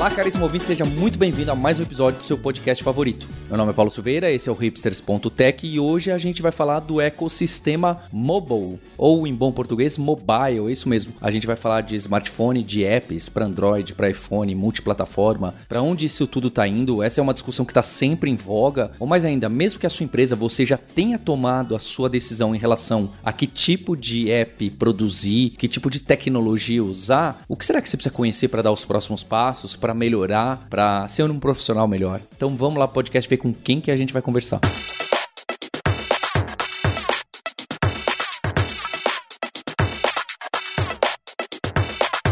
Olá, caríssimo ouvinte, seja muito bem-vindo a mais um episódio do seu podcast favorito. Meu nome é Paulo Silveira, esse é o hipsters.tech e hoje a gente vai falar do ecossistema mobile, ou em bom português, mobile, é isso mesmo. A gente vai falar de smartphone, de apps para Android, para iPhone, multiplataforma, para onde isso tudo está indo. Essa é uma discussão que está sempre em voga, ou mais ainda, mesmo que a sua empresa você já tenha tomado a sua decisão em relação a que tipo de app produzir, que tipo de tecnologia usar, o que será que você precisa conhecer para dar os próximos passos, para melhorar, para ser um profissional melhor? Então vamos lá, podcast, ver com quem que a gente vai conversar.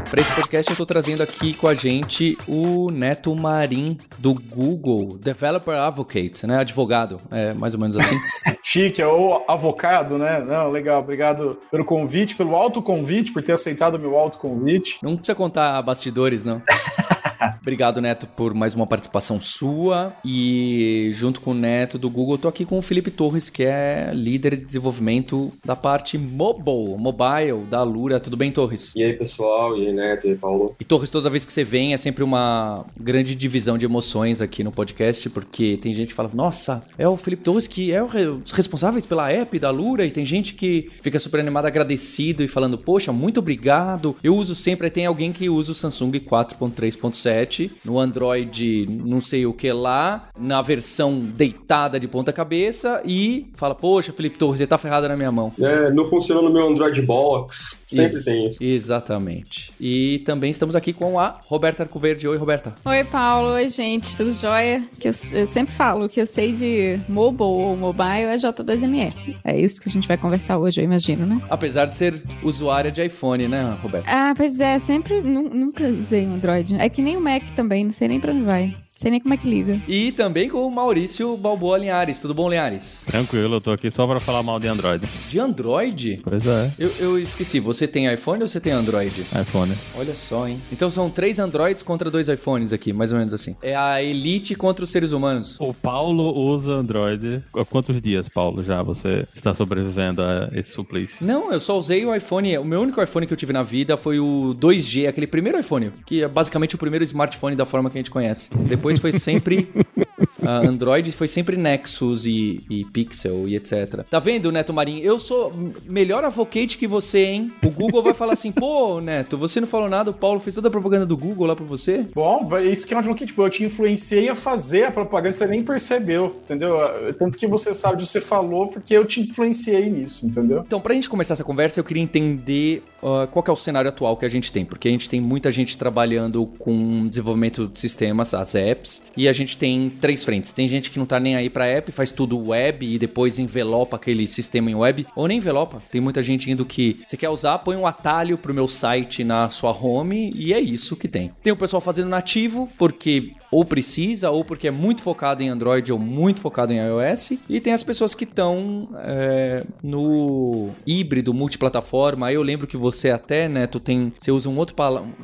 Para esse podcast eu estou trazendo aqui com a gente o Neto Marim do Google, Developer Advocate, né? Advogado, é mais ou menos assim. Chique, é o avocado, né? Não, legal, obrigado pelo convite, pelo autoconvite, por ter aceitado o meu autoconvite. Não precisa contar bastidores, não. Obrigado, Neto, por mais uma participação sua. E junto com o Neto do Google, tô aqui com o Felipe Torres, que é líder de desenvolvimento da parte mobile, mobile da Lura. Tudo bem, Torres? E aí, pessoal? E aí, Neto? E aí, Paulo? E Torres, toda vez que você vem, é sempre uma grande divisão de emoções aqui no podcast, porque tem gente que fala, nossa, é o Felipe Torres que é os responsáveis pela app da Lura, e tem gente que fica super animado, agradecido e falando, poxa, muito obrigado. Eu uso sempre, aí tem alguém que usa o Samsung 4.3.7 no Android não sei o que lá, na versão deitada de ponta cabeça e fala, poxa, Felipe Torres, você tá ferrado na minha mão. É, não funcionou no meu Android Box, sempre tem isso. Exatamente. E também estamos aqui com a Roberta Arcoverde. Oi, Roberta. Oi, Paulo. Oi, gente. Tudo jóia? Que eu, eu sempre falo que eu sei de mobile ou mobile é J2ME. É isso que a gente vai conversar hoje, eu imagino, né? Apesar de ser usuária de iPhone, né, Roberta? Ah, pois é. Sempre, nunca usei um Android. É que nem o Mac também, não sei nem pra onde vai sei nem como é que liga. E também com o Maurício Balboa Linhares. Tudo bom, Linhares? Tranquilo, eu tô aqui só pra falar mal de Android. De Android? Pois é. Eu, eu esqueci, você tem iPhone ou você tem Android? iPhone. Olha só, hein? Então são três Androids contra dois iPhones aqui, mais ou menos assim. É a elite contra os seres humanos. O Paulo usa Android. Há quantos dias, Paulo, já você está sobrevivendo a esse suplício? Não, eu só usei o iPhone. O meu único iPhone que eu tive na vida foi o 2G, aquele primeiro iPhone, que é basicamente o primeiro smartphone da forma que a gente conhece. Depois foi sempre Uh, Android foi sempre Nexus e, e, Pixel e etc. Tá vendo, Neto Marinho? Eu sou melhor advocate que você, hein? O Google vai falar assim, pô, Neto, você não falou nada, o Paulo fez toda a propaganda do Google lá pra você. Bom, isso que é um advocate, tipo, eu te influenciei a fazer a propaganda, você nem percebeu, entendeu? Tanto que você sabe, você falou, porque eu te influenciei nisso, entendeu? Então, pra gente começar essa conversa, eu queria entender uh, qual é o cenário atual que a gente tem, porque a gente tem muita gente trabalhando com desenvolvimento de sistemas, as apps, e a gente tem três frentes. Tem gente que não tá nem aí pra app, faz tudo web e depois envelopa aquele sistema em web, ou nem envelopa. Tem muita gente indo que você quer usar, põe um atalho pro meu site na sua home e é isso que tem. Tem o pessoal fazendo nativo, porque ou precisa, ou porque é muito focado em Android ou muito focado em iOS. E tem as pessoas que estão é, no híbrido, multiplataforma. Aí eu lembro que você até, né, tu tem. Você usa um outro,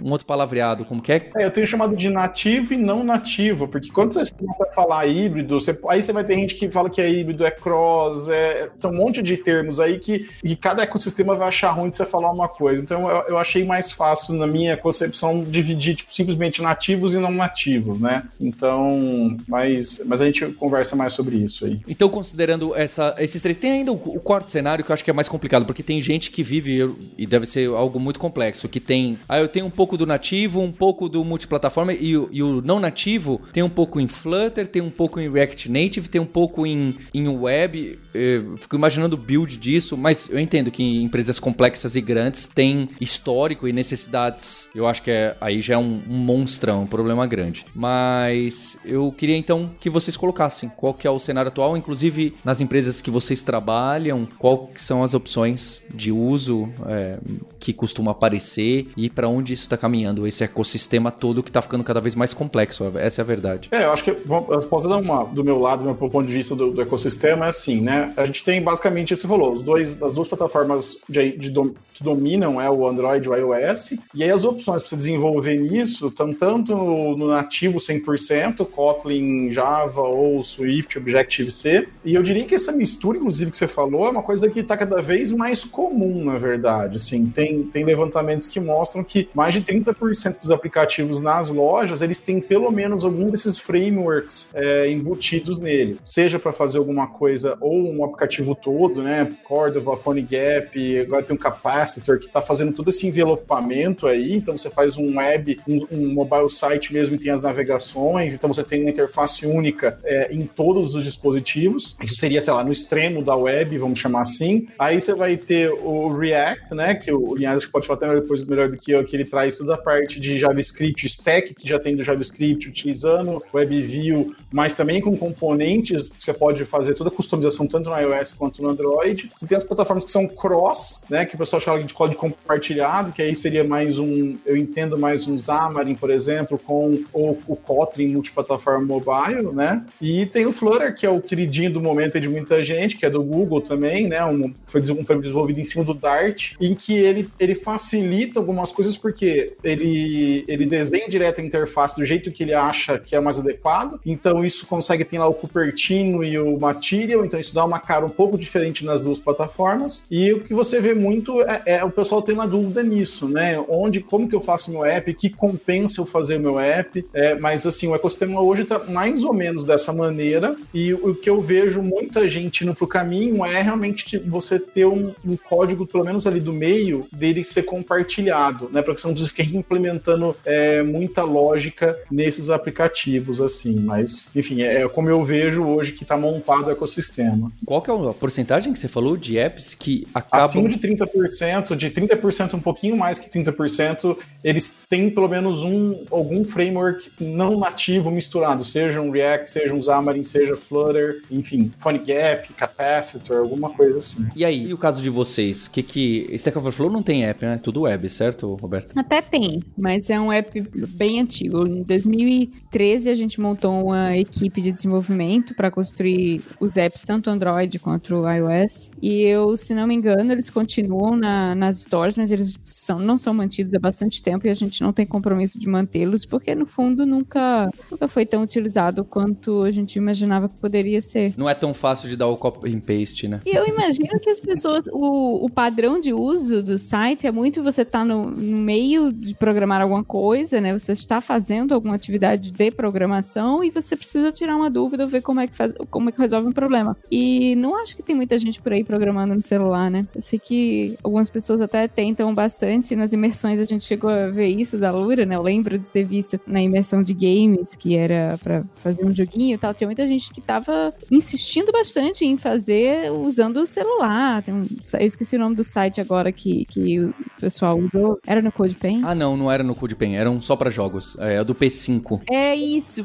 um outro palavreado, como que é? é? Eu tenho chamado de nativo e não nativo, porque quando você começa a falar híbrido, você, aí você vai ter gente que fala que é híbrido, é cross, é, tem um monte de termos aí que, que cada ecossistema vai achar ruim de você falar uma coisa. Então eu, eu achei mais fácil, na minha concepção, dividir tipo, simplesmente nativos e não nativos, né? Então, mas, mas a gente conversa mais sobre isso aí. Então, considerando essa, esses três, tem ainda o, o quarto cenário que eu acho que é mais complicado, porque tem gente que vive, e deve ser algo muito complexo, que tem. Ah, eu tenho um pouco do nativo, um pouco do multiplataforma, e, e o não nativo tem um pouco em Flutter, tem um pouco em React Native, tem um pouco em, em web. Eu fico imaginando o build disso, mas eu entendo que empresas complexas e grandes têm histórico e necessidades. Eu acho que é, aí já é um, um monstrão, um problema grande. Mas eu queria então que vocês colocassem qual que é o cenário atual, inclusive nas empresas que vocês trabalham, qual são as opções de uso é, que costuma aparecer e para onde isso está caminhando, esse ecossistema todo que está ficando cada vez mais complexo. Essa é a verdade. É, eu acho que vamos posso dar uma do meu lado, do meu ponto de vista do, do ecossistema, é assim, né? A gente tem basicamente, você falou, os dois, as duas plataformas de, de dom, que dominam é o Android e o iOS, e aí as opções para você desenvolver nisso estão tanto no, no nativo 100%, Kotlin, Java ou Swift, Objective-C, e eu diria que essa mistura, inclusive, que você falou, é uma coisa que está cada vez mais comum, na verdade, assim, tem, tem levantamentos que mostram que mais de 30% dos aplicativos nas lojas, eles têm pelo menos algum desses frameworks é, embutidos nele, seja para fazer alguma coisa ou um aplicativo todo, né, Cordova, PhoneGap, agora tem um Capacitor que está fazendo todo esse envelopamento aí, então você faz um web, um, um, mobile site mesmo e tem as navegações, então você tem uma interface única é, em todos os dispositivos, isso seria, sei lá, no extremo da web, vamos chamar assim, aí você vai ter o React, né, que o Linhares pode falar até depois melhor do que eu, que ele traz toda a parte de JavaScript, stack que já tem do JavaScript, utilizando WebView, mas também com componentes, você pode fazer toda a customização tanto no iOS quanto no Android. Você tem as plataformas que são cross, né, que o pessoal chama de código compartilhado, que aí seria mais um, eu entendo mais um Xamarin, por exemplo, com o, o Kotlin multiplataforma mobile, né? E tem o Flutter, que é o queridinho do momento de muita gente, que é do Google também, né? Um, foi desenvolvido em cima do Dart, em que ele, ele facilita algumas coisas porque ele, ele desenha direto a interface do jeito que ele acha que é mais adequado. Então isso consegue ter lá o Cupertino e o Material, então isso dá uma cara um pouco diferente nas duas plataformas. E o que você vê muito é, é o pessoal tem uma dúvida nisso, né? Onde, como que eu faço meu app, que compensa eu fazer meu app. É, mas assim, o ecossistema hoje está mais ou menos dessa maneira. E o que eu vejo muita gente indo pro caminho é realmente você ter um, um código, pelo menos ali do meio, dele ser compartilhado, né? Para que você não precise ficar implementando é, muita lógica nesses aplicativos, assim. Mas, enfim, é, é como eu vejo hoje que está montado o ecossistema. Qual que é a porcentagem que você falou de apps que acabam... Acima de 30%, de 30% um pouquinho mais que 30%, eles têm pelo menos um algum framework não nativo misturado, seja um React, seja um Xamarin, seja Flutter, enfim, PhoneGap, Capacitor, alguma coisa assim. E aí, e o caso de vocês? Que que Stack Overflow não tem app, né? Tudo web, certo, Roberto? Até tem, mas é um app bem antigo. Em 2013 a gente montou uma equipe de desenvolvimento para construir os apps tanto Android quanto iOS. E eu, se não me engano, eles continuam na, nas stores, mas eles são, não são mantidos há bastante tempo e a gente não tem compromisso de mantê-los, porque no fundo nunca, nunca foi tão utilizado quanto a gente imaginava que poderia ser. Não é tão fácil de dar o copy and paste, né? E eu imagino que as pessoas, o, o padrão de uso do site é muito você estar tá no, no meio de programar alguma coisa, né? Você está fazendo alguma atividade de programação e você precisa tirar uma dúvida, ver como é que faz, como é que resolve um problema. E não acho que tem muita gente por aí programando no celular, né? Eu sei que algumas pessoas até tentam bastante nas imersões, a gente chegou a ver isso da Lura, né? Eu lembro de ter visto na imersão de games, que era para fazer um joguinho e tal, tinha muita gente que tava insistindo bastante em fazer usando o celular. Tem um, eu esqueci o nome do site agora que, que o pessoal usou. Era no CodePen? Ah, não, não era no CodePen, eram só para jogos. É do P5. É isso,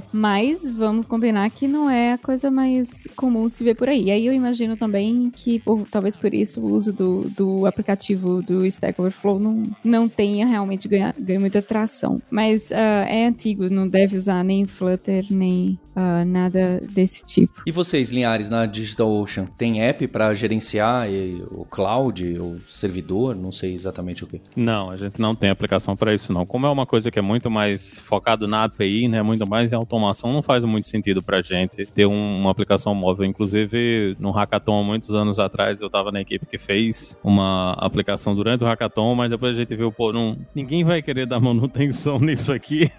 P5JS. Mas vamos combinar que não é a coisa mais comum de se ver por aí. E aí eu imagino também que, por, talvez por isso, o uso do, do aplicativo do Stack Overflow não, não tenha realmente ganho, ganho muita tração. Mas uh, é antigo, não deve usar nem Flutter, nem uh, nada desse tipo. E vocês, Linhares, na DigitalOcean, tem app para gerenciar o cloud, o servidor? Não sei exatamente o que. Não, a gente não tem aplicação para isso, não. Como é uma coisa que é muito mais focado na API, né, muito mais em automação, não faz muito sentido para gente ter um, uma aplicação móvel. Inclusive, no Hackathon, muitos anos atrás, eu estava na equipe que fez uma aplicação durante o Hackathon, mas depois a gente viu, pô, não, ninguém vai querer dar manutenção nisso aqui.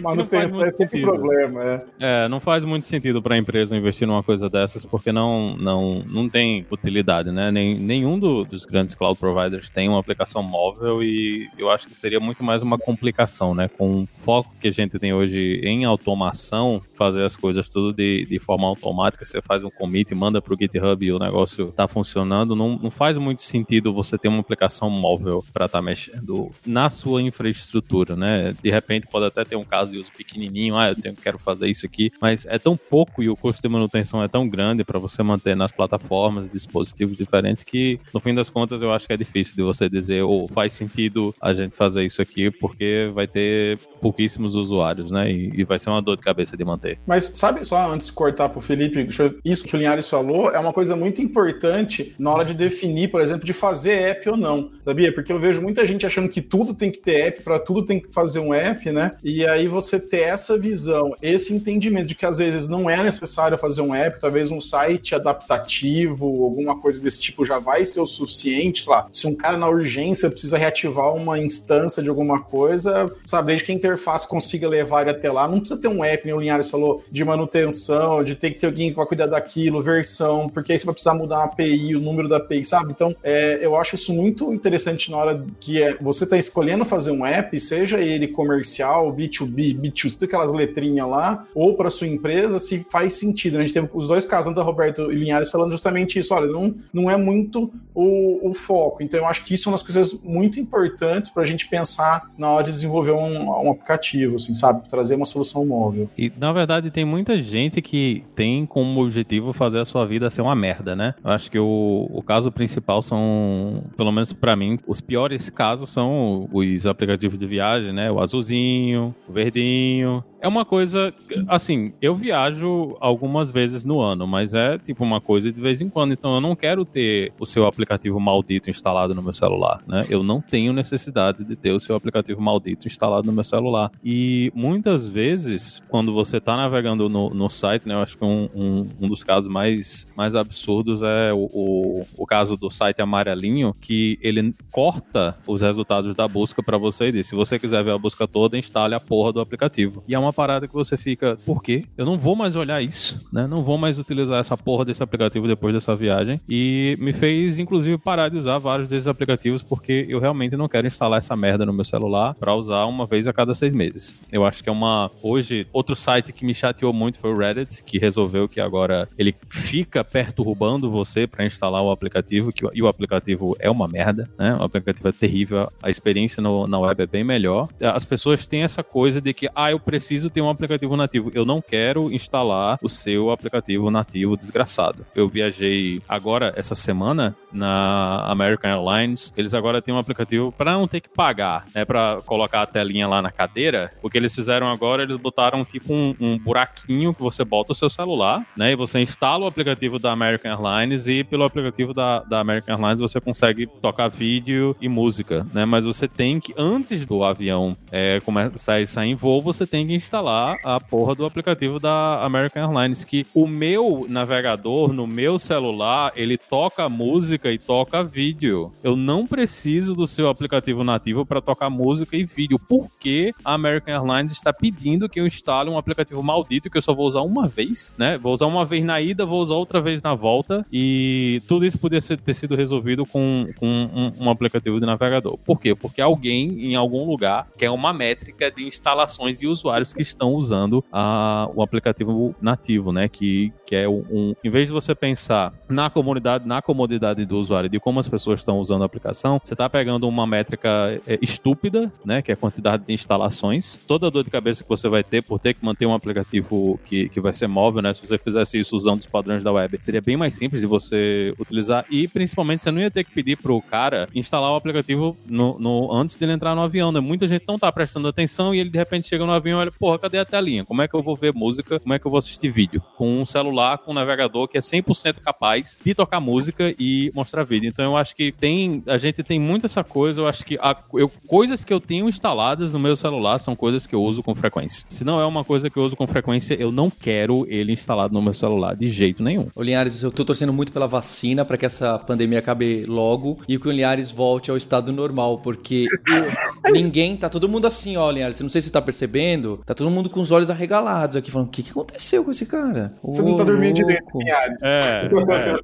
Manutenção é sempre problema, é. É, não faz muito sentido para a empresa investir numa coisa dessas porque não, não, não tem utilidade, né? Nem, nenhum do, dos grandes cloud providers tem uma aplicação móvel e eu acho que seria muito mais uma complicação, né? Com o foco que a gente tem hoje em automação, fazer as coisas tudo de, de forma automática, você faz um commit, manda para o GitHub e o negócio está funcionando, não, não faz muito sentido você ter uma aplicação móvel para estar tá mexendo na sua infraestrutura, né? De repente pode até ter um caso caso e uso pequenininho, ah, eu tenho, quero fazer isso aqui, mas é tão pouco e o custo de manutenção é tão grande para você manter nas plataformas dispositivos diferentes que, no fim das contas, eu acho que é difícil de você dizer, ou oh, faz sentido a gente fazer isso aqui, porque vai ter pouquíssimos usuários, né? E, e, vai ser uma dor de cabeça de manter. Mas sabe, só antes de cortar pro Felipe, isso que o Linhares falou é uma coisa muito importante na hora de definir, por exemplo, de fazer app ou não, sabia? Porque eu vejo muita gente achando que tudo tem que ter app, para tudo tem que fazer um app, né? E aí você ter essa visão, esse entendimento de que às vezes não é necessário fazer um app, talvez um site adaptativo, alguma coisa desse tipo já vai ser o suficiente, sei lá. Se um cara na urgência precisa reativar uma instância de alguma coisa, sabe, desde que a interface consiga levar ele até lá. Não precisa ter um app, nem o Linhares falou, de manutenção, de ter que ter alguém que vai cuidar daquilo, versão, porque aí você vai precisar mudar a API, o número da API, sabe? Então, é, eu acho isso muito interessante na hora que é, você está escolhendo fazer um app, seja ele comercial, B2B, B2C, aquelas letrinhas lá, ou para sua empresa, se faz sentido. A gente teve os dois casos, da Roberto e Linhares, falando justamente isso. Olha, não, não é muito o, o foco. Então, eu acho que isso é uma das coisas muito importantes para a gente pensar na hora de desenvolver um, um aplicativo, assim, sabe? Trazer uma solução móvel. E, na verdade, tem muita gente que tem como objetivo fazer a sua vida ser uma merda, né? Eu acho que o, o caso principal são, pelo menos para mim, os piores casos são os aplicativos de viagem, né? O azulzinho, o verdinho, é uma coisa, assim, eu viajo algumas vezes no ano, mas é tipo uma coisa de vez em quando. Então eu não quero ter o seu aplicativo maldito instalado no meu celular, né? Eu não tenho necessidade de ter o seu aplicativo maldito instalado no meu celular. E muitas vezes, quando você está navegando no, no site, né? Eu acho que um, um, um, dos casos mais, mais absurdos é o, o, o caso do site amarelinho, que ele corta os resultados da busca para você e diz: se você quiser ver a busca toda, instale a porra do aplicativo. E é uma uma parada que você fica, por quê? Eu não vou mais olhar isso, né? Não vou mais utilizar essa porra desse aplicativo depois dessa viagem. E me fez, inclusive, parar de usar vários desses aplicativos porque eu realmente não quero instalar essa merda no meu celular para usar uma vez a cada seis meses. Eu acho que é uma. Hoje, outro site que me chateou muito foi o Reddit, que resolveu que agora ele fica perturbando você para instalar o aplicativo, que, e o aplicativo é uma merda, né? O aplicativo é terrível, a experiência no, na web é bem melhor. As pessoas têm essa coisa de que, ah, eu preciso preciso ter um aplicativo nativo. Eu não quero instalar o seu aplicativo nativo desgraçado. Eu viajei agora, essa semana, na American Airlines. Eles agora têm um aplicativo para não ter que pagar, né? Para colocar a telinha lá na cadeira. O que eles fizeram agora, eles botaram tipo um, um buraquinho que você bota o seu celular, né? E você instala o aplicativo da American Airlines e pelo aplicativo da, da American Airlines você consegue tocar vídeo e música, né? Mas você tem que, antes do avião é, começar a sair em voo, você tem que instalar a porra do aplicativo da American Airlines, que o meu navegador no meu celular, ele toca música e toca vídeo. Eu não preciso do seu aplicativo nativo para tocar música e vídeo. Por que a American Airlines está pedindo que eu instale um aplicativo maldito que eu só vou usar uma vez, né? Vou usar uma vez na ida, vou usar outra vez na volta e tudo isso poderia ter sido resolvido com, com um, um aplicativo de navegador. Por quê? Porque alguém em algum lugar quer uma métrica de instalações e usuários que estão usando a, o aplicativo nativo, né? Que, que é um. Em vez de você pensar na comunidade, na comodidade do usuário, de como as pessoas estão usando a aplicação, você está pegando uma métrica é, estúpida, né? Que é a quantidade de instalações. Toda a dor de cabeça que você vai ter por ter que manter um aplicativo que, que vai ser móvel, né? Se você fizesse isso usando os padrões da web, seria bem mais simples de você utilizar e principalmente você não ia ter que pedir pro cara instalar o aplicativo no, no antes dele entrar no avião, né? Muita gente não tá prestando atenção e ele de repente chega no avião e olha, porra, cadê a telinha? Como é que eu vou ver música? Como é que eu vou assistir vídeo? Com um celular, com um navegador que é 100% capaz de tocar música e mostrar vídeo. Então eu acho que tem, a gente tem muito essa coisa, eu acho que a, eu, coisas que eu tenho instaladas no meu celular são coisas que eu uso com frequência. Se não é uma coisa que eu uso com frequência, eu não quero ele instalado no meu celular de jeito nenhum. Ô Linhares, eu tô torcendo muito pela vacina para que essa pandemia acabe logo e que o Linhares volte ao estado normal, porque ninguém, tá todo mundo assim, ó, Linhares, não sei se você tá percebendo, tá todo mundo com os olhos arregalados aqui, falando: o que, que aconteceu com esse cara? Você não tá dormindo direito, É,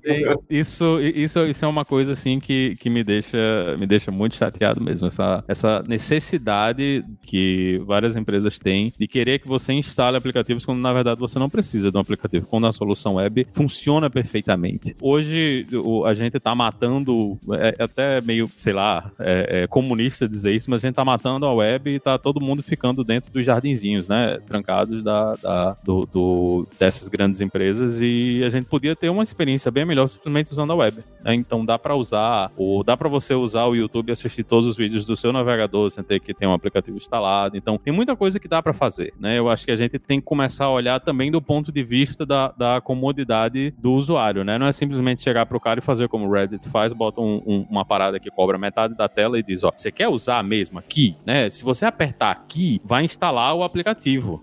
é, isso, isso, isso é uma coisa assim que, que me, deixa, me deixa muito chateado mesmo. Essa, essa necessidade que várias empresas têm de querer que você instale aplicativos quando na verdade você não precisa de um aplicativo, quando a solução web funciona perfeitamente. Hoje a gente tá matando, é, é até meio, sei lá, é, é comunista dizer isso, mas a gente tá matando a web e tá todo mundo ficando dentro dos jardinzinhos vizinhos, né, trancados da, da do, do, dessas grandes empresas e a gente podia ter uma experiência bem melhor simplesmente usando a web. Né? Então dá para usar, ou dá para você usar o YouTube e assistir todos os vídeos do seu navegador sem ter que ter um aplicativo instalado. Então tem muita coisa que dá para fazer, né? Eu acho que a gente tem que começar a olhar também do ponto de vista da, da comodidade do usuário, né? Não é simplesmente chegar pro cara e fazer como o Reddit faz, bota um, um, uma parada que cobra metade da tela e diz, ó, você quer usar mesmo aqui, né? Se você apertar aqui, vai instalar o aplicativo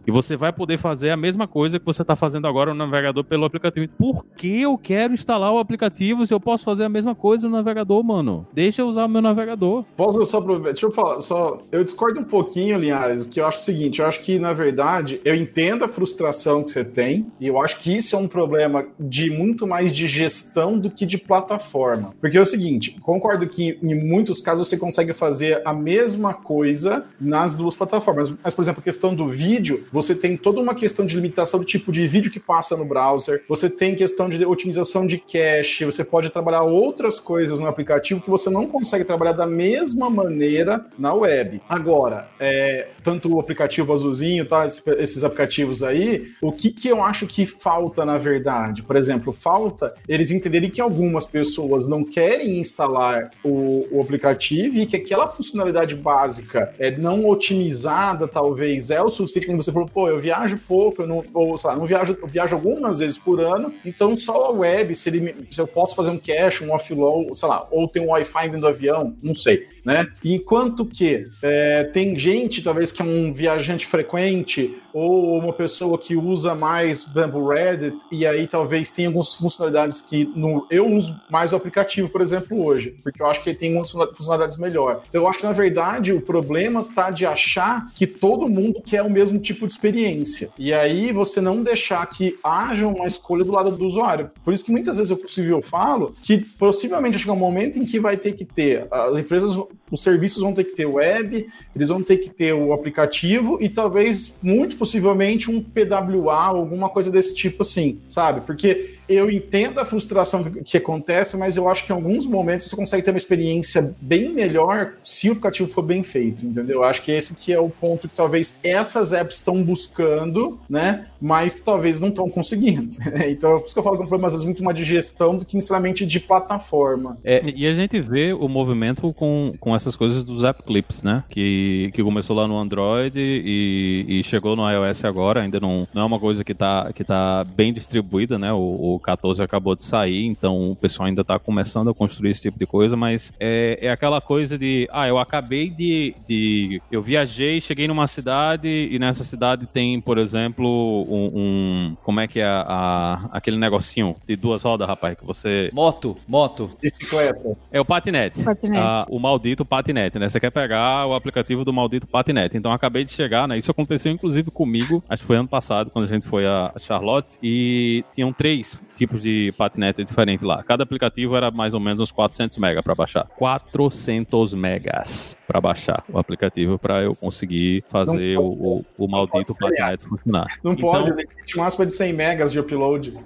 e você vai poder fazer a mesma coisa que você está fazendo agora no navegador pelo aplicativo. Por que eu quero instalar o aplicativo se eu posso fazer a mesma coisa no navegador, mano? Deixa eu usar o meu navegador. Posso só aproveitar? Deixa eu falar, só. Eu discordo um pouquinho, Linhares, que eu acho o seguinte: eu acho que, na verdade, eu entendo a frustração que você tem, e eu acho que isso é um problema de muito mais de gestão do que de plataforma. Porque é o seguinte: concordo que em muitos casos você consegue fazer a mesma coisa nas duas plataformas. Mas, por exemplo, a questão do vídeo, você tem toda uma questão de limitação do tipo de vídeo que passa no browser, você tem questão de otimização de cache, você pode trabalhar outras coisas no aplicativo que você não consegue trabalhar da mesma maneira na web. Agora, é, tanto o aplicativo azulzinho, tá, esses aplicativos aí, o que, que eu acho que falta na verdade? Por exemplo, falta eles entenderem que algumas pessoas não querem instalar o, o aplicativo e que aquela funcionalidade básica é não otimizada, talvez, é o suficiente, como você falou, pô, eu viajo pouco, eu não, ou, sei lá, não viajo, eu viajo algumas vezes por ano, então só a web, se, ele, se eu posso fazer um cache, um offload, sei lá, ou tem um Wi-Fi dentro do avião, não sei, né? Enquanto que é, tem gente, talvez, que é um viajante frequente, ou uma pessoa que usa mais, por exemplo, Reddit, e aí talvez tenha algumas funcionalidades que no, eu uso mais o aplicativo, por exemplo, hoje, porque eu acho que ele tem algumas funcionalidades melhor. Eu acho que, na verdade, o problema tá de achar que todo mundo quer o mesmo tipo de experiência. E aí você não deixar que haja uma escolha do lado do usuário. Por isso que muitas vezes eu possível falo que possivelmente chegar um momento em que vai ter que ter as empresas, os serviços vão ter que ter web, eles vão ter que ter o aplicativo e talvez muito possivelmente um PWA, alguma coisa desse tipo assim, sabe? Porque eu entendo a frustração que, que, acontece, mas eu acho que em alguns momentos você consegue ter uma experiência bem melhor se o aplicativo for bem feito, entendeu? Eu acho que esse que é o ponto que talvez essas apps estão buscando, né? Mas talvez não estão conseguindo. então, é por isso que eu falo que é um problema às vezes muito mais de gestão do que necessariamente de plataforma. É, e a gente vê o movimento com, com essas coisas dos app clips, né? Que, que começou lá no Android e, e chegou no iOS agora, ainda não, não é uma coisa que está que tá bem distribuída, né? O, o 14 acabou de sair, então o pessoal ainda está começando a construir esse tipo de coisa, mas é, é aquela coisa de, ah, eu acabei de, de, Eu viajei, cheguei numa cidade e nessa cidade tem, por exemplo, um. um como é que é a, a, aquele negocinho de duas rodas, rapaz, que você. Moto, moto. Bicicleta. É o patinete. Patinete. Ah, o maldito patinete, né? Você quer pegar o aplicativo do maldito patinete. Então acabei de chegar, né? Isso aconteceu inclusive comigo, acho que foi ano passado, quando a gente foi a Charlotte, e tinham três tipos de patinete diferentes lá. Cada aplicativo era mais ou menos uns 400 mega para baixar. 400 megas para baixar o aplicativo para eu conseguir fazer o, o, o, maldito patinete funcionar. Não então, pode, tem limite máximo de 100 megas de upload.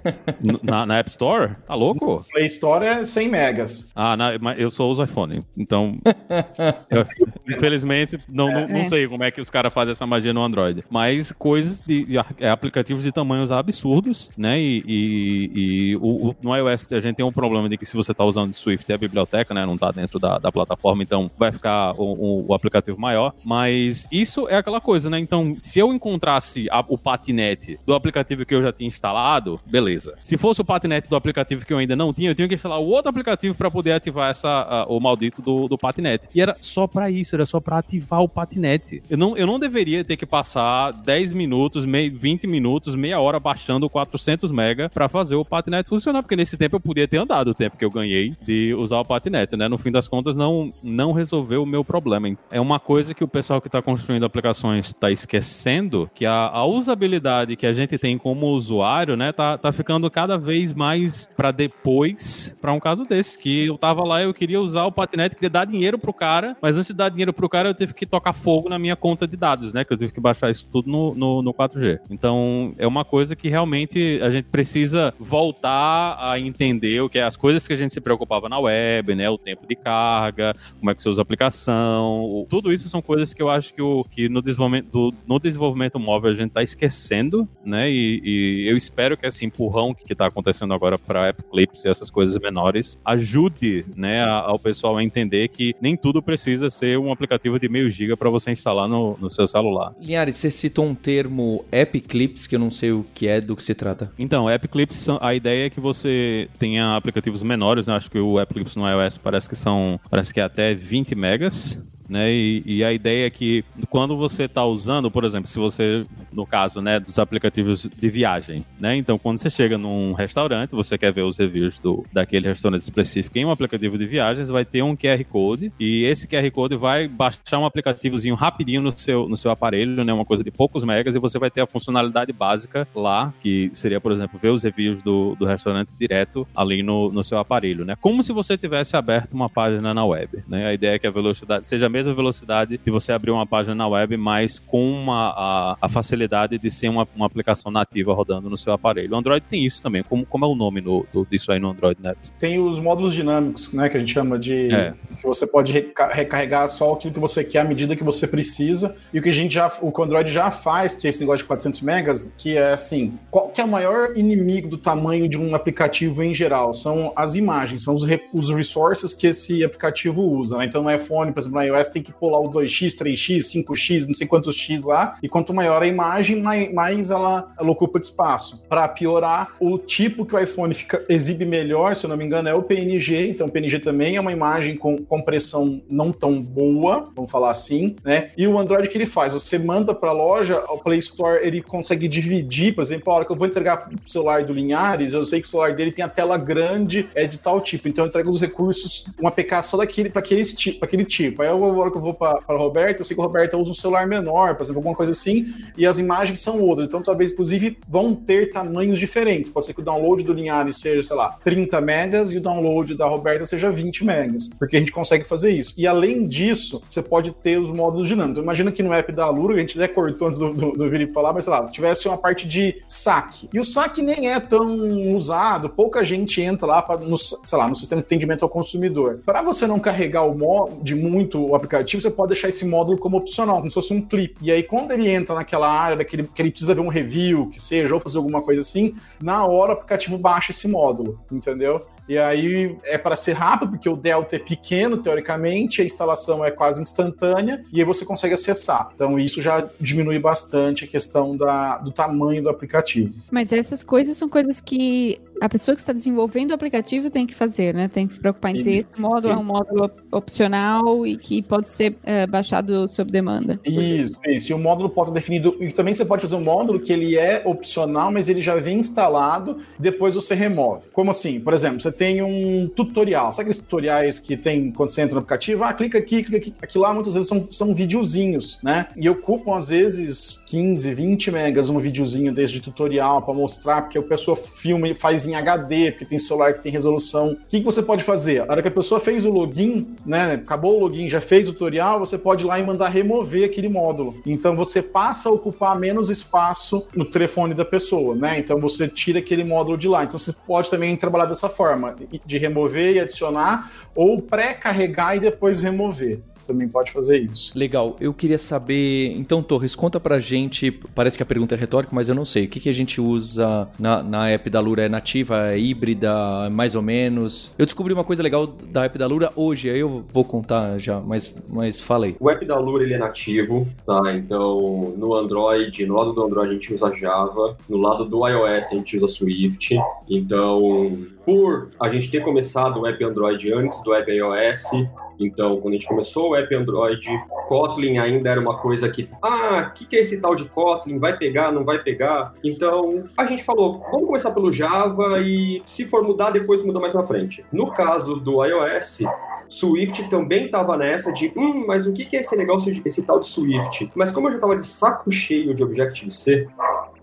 Na, na, App Store? Tá louco? Play Store é 100 megas. Ah, na, mas eu só uso iPhone, então eu, infelizmente não, não, não, é. sei como é que os caras fazem essa magia no Android. Mas coisas de, de aplicativos de tamanhos absurdos, né? E, e, e o, o, no iOS a gente tem um problema de que se você está usando Swift é a biblioteca, né? Não está dentro da, da, plataforma, então vai ficar o, o, aplicativo maior. Mas isso é aquela coisa, né? Então, se eu encontrasse a, o patinete do aplicativo que eu já tinha instalado, beleza. Se fosse o patinete do aplicativo que eu ainda não tinha, eu tinha que instalar o outro aplicativo para poder ativar essa, o maldito do, do patinete. E era só para isso, era só para ativar o patinete. Eu não, eu não deveria ter que passar 10 minutos, mei, 20 minutos, meia hora baixando 400 mega para fazer o patinete funcionar, porque nesse tempo eu podia ter andado o tempo que eu ganhei de usar o patinete, né? No fim das contas, não, não resolveu o meu problema. É uma coisa que o pessoal que está construindo aplicações está esquecendo, que a, a, usabilidade que a gente tem como usuário, né, tá, tá ficando cada vez mais para depois, para um caso desse, que eu tava lá, eu queria usar o patinete, queria dar dinheiro pro cara, mas antes de dar dinheiro pro cara, eu tive que tocar fogo na minha conta de dados, né? Que eu tive que baixar isso tudo no, no, no 4G. Então, é uma coisa que realmente a gente precisa voltar voltar a entender o que é as coisas que a gente se preocupava na web, né? O tempo de carga, como é que você usa a aplicação, tudo isso são coisas que eu acho que, o, que no, desenvolvimento, do, no desenvolvimento móvel a gente está esquecendo, né? E, e, eu espero que esse empurrão que está acontecendo agora para App Clips e essas coisas menores ajude, né, ao pessoal a entender que nem tudo precisa ser um aplicativo de meio giga para você instalar no, no seu celular. Linhares, você citou um termo App Clips que eu não sei o que é, do que se trata. Então, App Clips, a ideia é que você tenha aplicativos menores, né? Acho que o App Clips no iOS parece que são, parece que é até 20 megas, né? E, e, a ideia é que quando você está usando, por exemplo, se você, no caso, né, dos aplicativos de viagem, né? Então, quando você chega num restaurante, você quer ver os reviews do, daquele restaurante específico em um aplicativo de viagens, vai ter um QR Code e esse QR Code vai baixar um aplicativozinho rapidinho no seu, no seu aparelho, né? Uma coisa de poucos megas e você vai ter a funcionalidade básica lá, que seria, por exemplo, ver os reviews do, do restaurante direto ali no, no seu aparelho, né? Como se você tivesse aberto uma página na web, né? A ideia é que a velocidade seja mesma velocidade de você abrir uma página na web, mas com uma, a, a facilidade de ser uma, uma aplicação nativa rodando no seu aparelho. O Android tem isso também. Como, como é o nome no, do, disso aí no Android Net? Tem os módulos dinâmicos, né, que a gente chama de... É. Que você pode recarregar só aquilo que você quer à medida que você precisa. E o que a gente já... O que o Android já faz, que é esse negócio de 400 megas, que é assim... Qual que é o maior inimigo do tamanho de um aplicativo em geral? São as imagens, são os, os resources que esse aplicativo usa. Né? Então no iPhone, por exemplo, no iOS tem que pular o 2x, 3x, 5x, não sei quantos x lá, e quanto maior a imagem, mais ela, ela ocupa de espaço. Para piorar, o tipo que o iPhone fica, exibe melhor, se eu não me engano, é o PNG, então o PNG também é uma imagem com compressão não tão boa, vamos falar assim, né? E o Android que ele faz? Você manda para a loja, o Play Store ele consegue dividir, por exemplo, a hora que eu vou entregar o celular do Linhares, eu sei que o celular dele tem a tela grande, é de tal tipo, então eu entrego os recursos, um APK só daquele para aquele, aquele tipo. Aí eu, hora que eu vou para a Roberta, eu sei que a Roberta usa um celular menor, por exemplo, alguma coisa assim, e as imagens são outras. Então, talvez, inclusive, vão ter tamanhos diferentes. Pode ser que o download do Linhares seja, sei lá, 30 megas e o download da Roberta seja 20 megas, porque a gente consegue fazer isso. E além disso, você pode ter os módulos dinâmicos. Então, imagina que no app da Alura, a gente até cortou antes do, do, do Felipe falar, mas sei lá, se tivesse uma parte de saque. E o saque nem é tão usado, pouca gente entra lá para no, sei lá, no sistema de atendimento ao consumidor. Para você não carregar o de muito o aplicativo, você pode deixar esse módulo como opcional, como se fosse um clipe. E aí, quando ele entra naquela área que ele precisa ver um review, que seja, ou fazer alguma coisa assim, na hora o aplicativo baixa esse módulo, entendeu? E aí é para ser rápido, porque o delta é pequeno, teoricamente, a instalação é quase instantânea, e aí você consegue acessar. Então isso já diminui bastante a questão da, do tamanho do aplicativo. Mas essas coisas são coisas que a pessoa que está desenvolvendo o aplicativo tem que fazer, né? Tem que se preocupar em dizer esse módulo é um módulo opcional e que pode ser é, baixado sob demanda. Isso, isso. E o módulo pode ser definido. E também você pode fazer um módulo que ele é opcional, mas ele já vem instalado, depois você remove. Como assim? Por exemplo, você tem um tutorial. Sabe aqueles tutoriais que tem quando você entra no aplicativo? Ah, clica aqui, clica aqui. Aqui lá muitas vezes são, são videozinhos, né? E ocupam às vezes 15, 20 megas um videozinho desse de tutorial para mostrar, porque a pessoa filma e faz em HD, porque tem celular que tem resolução. O que, que você pode fazer? A hora que a pessoa fez o login, né? Acabou o login, já fez o tutorial, você pode ir lá e mandar remover aquele módulo. Então você passa a ocupar menos espaço no telefone da pessoa, né? Então você tira aquele módulo de lá. Então você pode também trabalhar dessa forma, de remover e adicionar, ou pré-carregar e depois remover também pode fazer isso. Legal. Eu queria saber. Então, Torres, conta pra gente. Parece que a pergunta é retórica, mas eu não sei. O que, que a gente usa na, na app da Lura? É nativa, é híbrida, mais ou menos? Eu descobri uma coisa legal da app da Lura hoje, aí eu vou contar já, mas, mas fala aí. O app da Lura ele é nativo, tá? Então, no Android, no lado do Android a gente usa Java, no lado do iOS a gente usa Swift. Então, por a gente ter começado o app Android antes do app iOS, então, quando a gente começou o app Android, Kotlin ainda era uma coisa que, ah, o que, que é esse tal de Kotlin? Vai pegar, não vai pegar? Então, a gente falou, vamos começar pelo Java e se for mudar, depois muda mais na frente. No caso do iOS, Swift também estava nessa de, hum, mas o que, que é esse negócio, de, esse tal de Swift? Mas como eu já estava de saco cheio de Objective-C,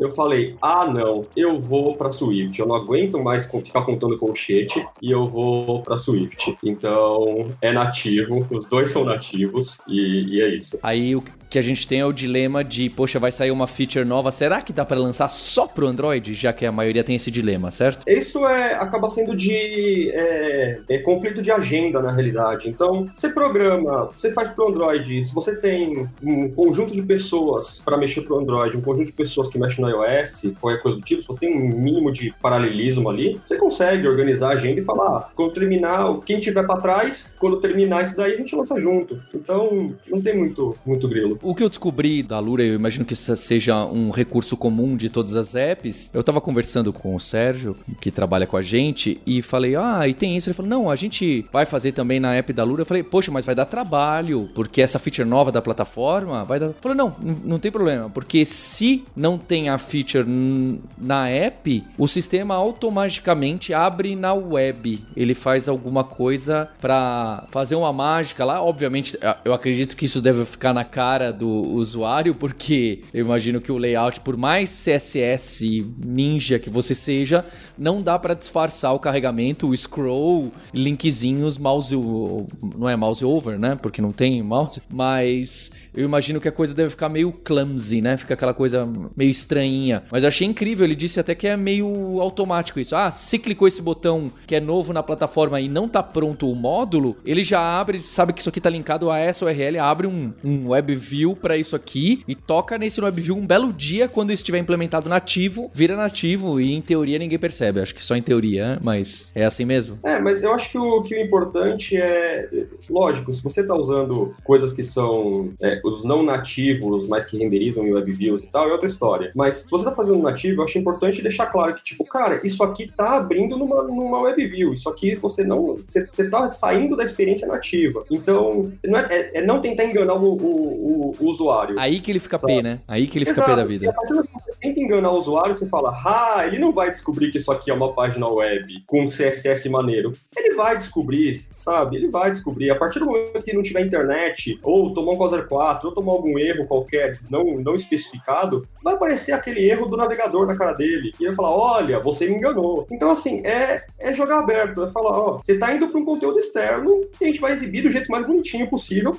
eu falei, ah, não, eu vou para Swift. Eu não aguento mais ficar contando colchete e eu vou para Swift. Então, é nativo, os dois são nativos e, e é isso. Aí, o que a gente tem é o dilema de, poxa, vai sair uma feature nova, será que dá para lançar só pro Android, já que a maioria tem esse dilema, certo? Isso é acaba sendo de é, é conflito de agenda na realidade. Então, você programa, você faz pro Android, se você tem um conjunto de pessoas para mexer pro Android, um conjunto de pessoas que mexem no iOS, qualquer coisa do tipo, se você tem um mínimo de paralelismo ali, você consegue organizar a agenda e falar, ah, quando terminar, quem tiver para trás, quando terminar isso daí, a gente lança junto. Então, não tem muito, muito grilo. O que eu descobri da Lura, eu imagino que isso seja um recurso comum de todas as apps. Eu tava conversando com o Sérgio, que trabalha com a gente, e falei, ah, e tem isso. Ele falou, não, a gente vai fazer também na app da Lura. Eu falei, poxa, mas vai dar trabalho, porque essa feature nova da plataforma vai dar. Ele falou, não, não tem problema, porque se não tem a feature na app, o sistema automaticamente abre na web. Ele faz alguma coisa para fazer uma mágica lá. Obviamente, eu acredito que isso deve ficar na cara do usuário, porque eu imagino que o layout, por mais CSS ninja que você seja, não dá para disfarçar o carregamento, o scroll, linkzinhos, mouse. Não é mouse over, né? Porque não tem mouse, mas eu imagino que a coisa deve ficar meio clumsy, né? Fica aquela coisa meio estranhinha. Mas eu achei incrível, ele disse até que é meio automático isso. Ah, se clicou esse botão que é novo na plataforma e não tá pronto o módulo, ele já abre, sabe que isso aqui tá linkado a essa URL, abre um, um web view para isso aqui e toca nesse web view um belo dia quando estiver implementado nativo, vira nativo e em teoria ninguém percebe. Acho que só em teoria, mas é assim mesmo? É, mas eu acho que o, que o importante é, lógico, se você tá usando coisas que são é, os não nativos, mas que renderizam em WebViews e tal, é outra história. Mas se você tá fazendo nativo, eu acho importante deixar claro que, tipo, cara, isso aqui tá abrindo numa, numa WebView, isso aqui você não. Você, você tá saindo da experiência nativa. Então, não é, é, é não tentar enganar o, o, o, usuário. Aí que ele fica sabe? P, né? Aí que ele Exato. fica P da vida. E a partir do que você tenta enganar o usuário, você fala, ah, ele não vai descobrir que isso aqui é uma página web com CSS maneiro. Ele vai descobrir, sabe? Ele vai descobrir. A partir do momento que não tiver internet, ou tomar um 404, 4 ou tomar algum erro qualquer não, não especificado, vai aparecer aquele erro do navegador na cara dele. E ele falar: olha, você me enganou. Então, assim, é, é jogar aberto. É falar: ó, você tá indo para um conteúdo externo e a gente vai exibir do jeito mais bonitinho possível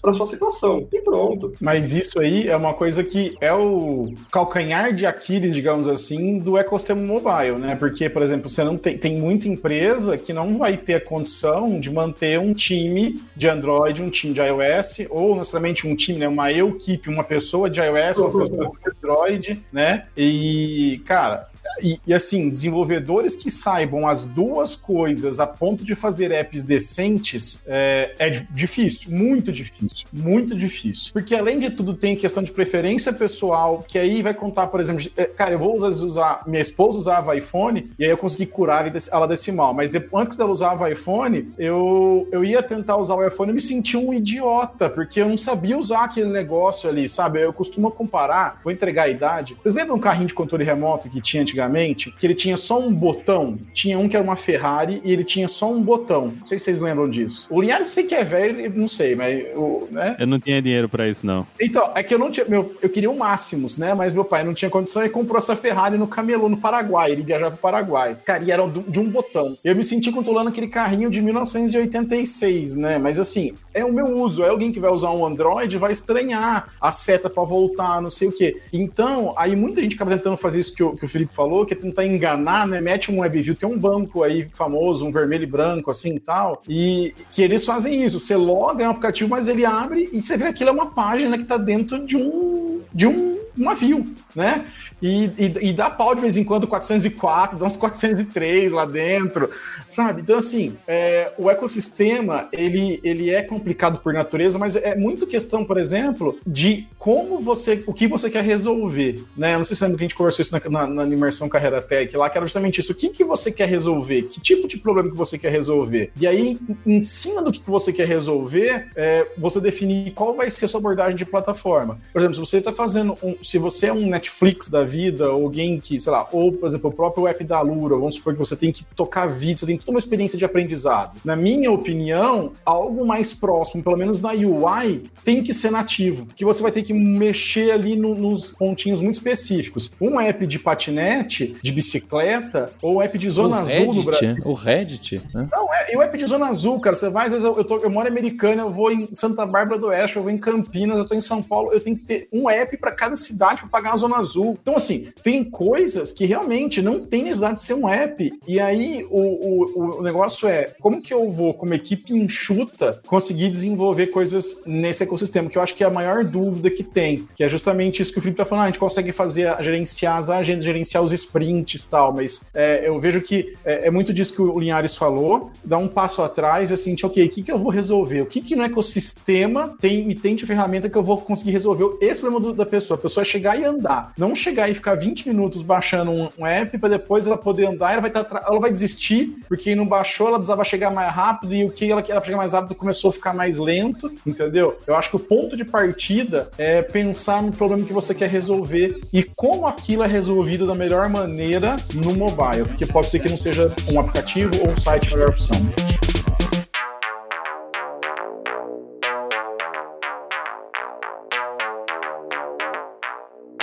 para sua situação. E pronto. Mas isso aí é uma coisa que é o calcanhar de Aquiles, digamos assim, do ecossistema mobile, né? Porque, por exemplo, você não tem, tem muita empresa que não vai ter a condição de manter um time de Android, um time de iOS, ou necessariamente um time, né? Uma equipe, uma pessoa de iOS, uma pessoa de Android, né? E, cara, e, e, assim, desenvolvedores que saibam as duas coisas a ponto de fazer apps decentes é, é difícil, muito difícil, muito difícil. Porque além de tudo, tem questão de preferência pessoal, que aí vai contar, por exemplo, é, cara, eu vou usar, minha esposa usava iPhone e aí eu consegui curar ela desse mal. Mas antes dela usava iPhone, eu, eu ia tentar usar o iPhone e me senti um idiota, porque eu não sabia usar aquele negócio ali, sabe? Eu costumo comparar, vou entregar a idade. Vocês lembram um carrinho de controle remoto que tinha antigamente? Antigamente, que ele tinha só um botão. Tinha um que era uma Ferrari e ele tinha só um botão. Não sei se vocês lembram disso. O Linhares, sei que é velho, não sei, mas. Eu, né? eu não tinha dinheiro para isso, não. Então, é que eu não tinha. Meu, eu queria um Máximos, né? Mas meu pai não tinha condição e comprou essa Ferrari no camelô, no Paraguai. Ele viajava pro Paraguai. Cara, e era de um botão. Eu me senti controlando aquele carrinho de 1986, né? Mas assim, é o meu uso. É alguém que vai usar um Android vai estranhar a seta para voltar, não sei o quê. Então, aí muita gente acaba tentando fazer isso que o, que o Felipe falou, que é tentar enganar, né? Mete um WebView, tem um banco aí famoso, um vermelho e branco, assim e tal, e que eles fazem isso. Você loga é um aplicativo, mas ele abre e você vê que aquilo é uma página que está dentro de um, de um um navio, né? E, e, e, dá pau de vez em quando 404, dá uns 403 lá dentro, sabe? Então, assim, é, o ecossistema, ele, ele é complicado por natureza, mas é muito questão, por exemplo, de como você, o que você quer resolver, né? Não sei se a gente conversou isso na, na, na imersão Carreira Tech lá, que era justamente isso. O que, que você quer resolver? Que tipo de problema que você quer resolver? E aí, em cima do que você quer resolver, é, você definir qual vai ser a sua abordagem de plataforma. Por exemplo, se você está fazendo um se você é um Netflix da vida, alguém que, sei lá, ou, por exemplo, o próprio app da Lura, vamos supor que você tem que tocar vídeo, você tem toda uma experiência de aprendizado. Na minha opinião, algo mais próximo, pelo menos na UI, tem que ser nativo, que você vai ter que mexer ali no, nos pontinhos muito específicos. Um app de patinete, de bicicleta, ou app de zona o azul Reddit, no Brasil. O Reddit, né? Não, é, e o app de Zona Azul, cara. Você vai, às vezes eu, eu, tô, eu moro em Americana, eu vou em Santa Bárbara do Oeste, eu vou em Campinas, eu tô em São Paulo, eu tenho que ter um app para cada cidade para pagar a Zona Azul. Então, assim, tem coisas que realmente não tem necessidade de ser um app. E aí o, o, o negócio é como que eu vou, como equipe enxuta, conseguir desenvolver coisas nesse ecossistema, que eu acho que é a maior dúvida que tem, que é justamente isso que o Felipe tá falando, ah, a gente consegue fazer, gerenciar as agendas, gerenciar os sprints e tal, mas é, eu vejo que é, é, muito disso que o Linhares falou, dar um passo atrás e assim, ok, o que, que eu vou resolver? O que, que no ecossistema tem, me tem de ferramenta que eu vou conseguir resolver esse problema do, da pessoa? A pessoa chegar e andar, não chegar e ficar 20 minutos baixando um, um app para depois ela poder andar, ela vai, tá, ela vai desistir, porque não baixou, ela precisava chegar mais rápido e o que ela queria chegar mais rápido começou a ficar mais lento, entendeu? Eu acho que o ponto de partida é pensar no problema que você quer resolver e como aquilo é resolvido da melhor maneira no mobile, porque pode ser que não seja um aplicativo ou um site a melhor opção.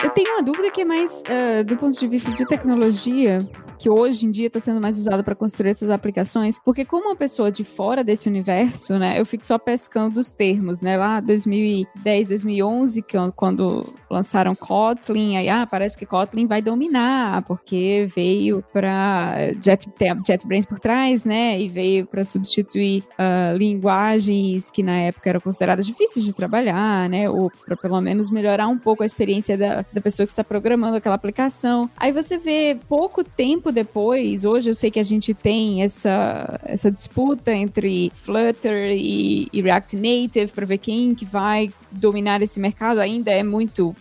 Eu tenho uma dúvida que é mais uh, do ponto de vista de tecnologia que hoje em dia está sendo mais usada para construir essas aplicações, porque como uma pessoa de fora desse universo, né, eu fico só pescando os termos, né, lá 2010, 2011, que é quando lançaram Kotlin, aí ah, parece que Kotlin vai dominar, porque veio para Jet, JetBrains por trás, né, e veio para substituir uh, linguagens que na época eram consideradas difíceis de trabalhar, né, ou para pelo menos melhorar um pouco a experiência da, da pessoa que está programando aquela aplicação. Aí você vê pouco tempo depois, hoje eu sei que a gente tem essa, essa disputa entre Flutter e, e React Native para ver quem que vai dominar esse mercado. Ainda é muito,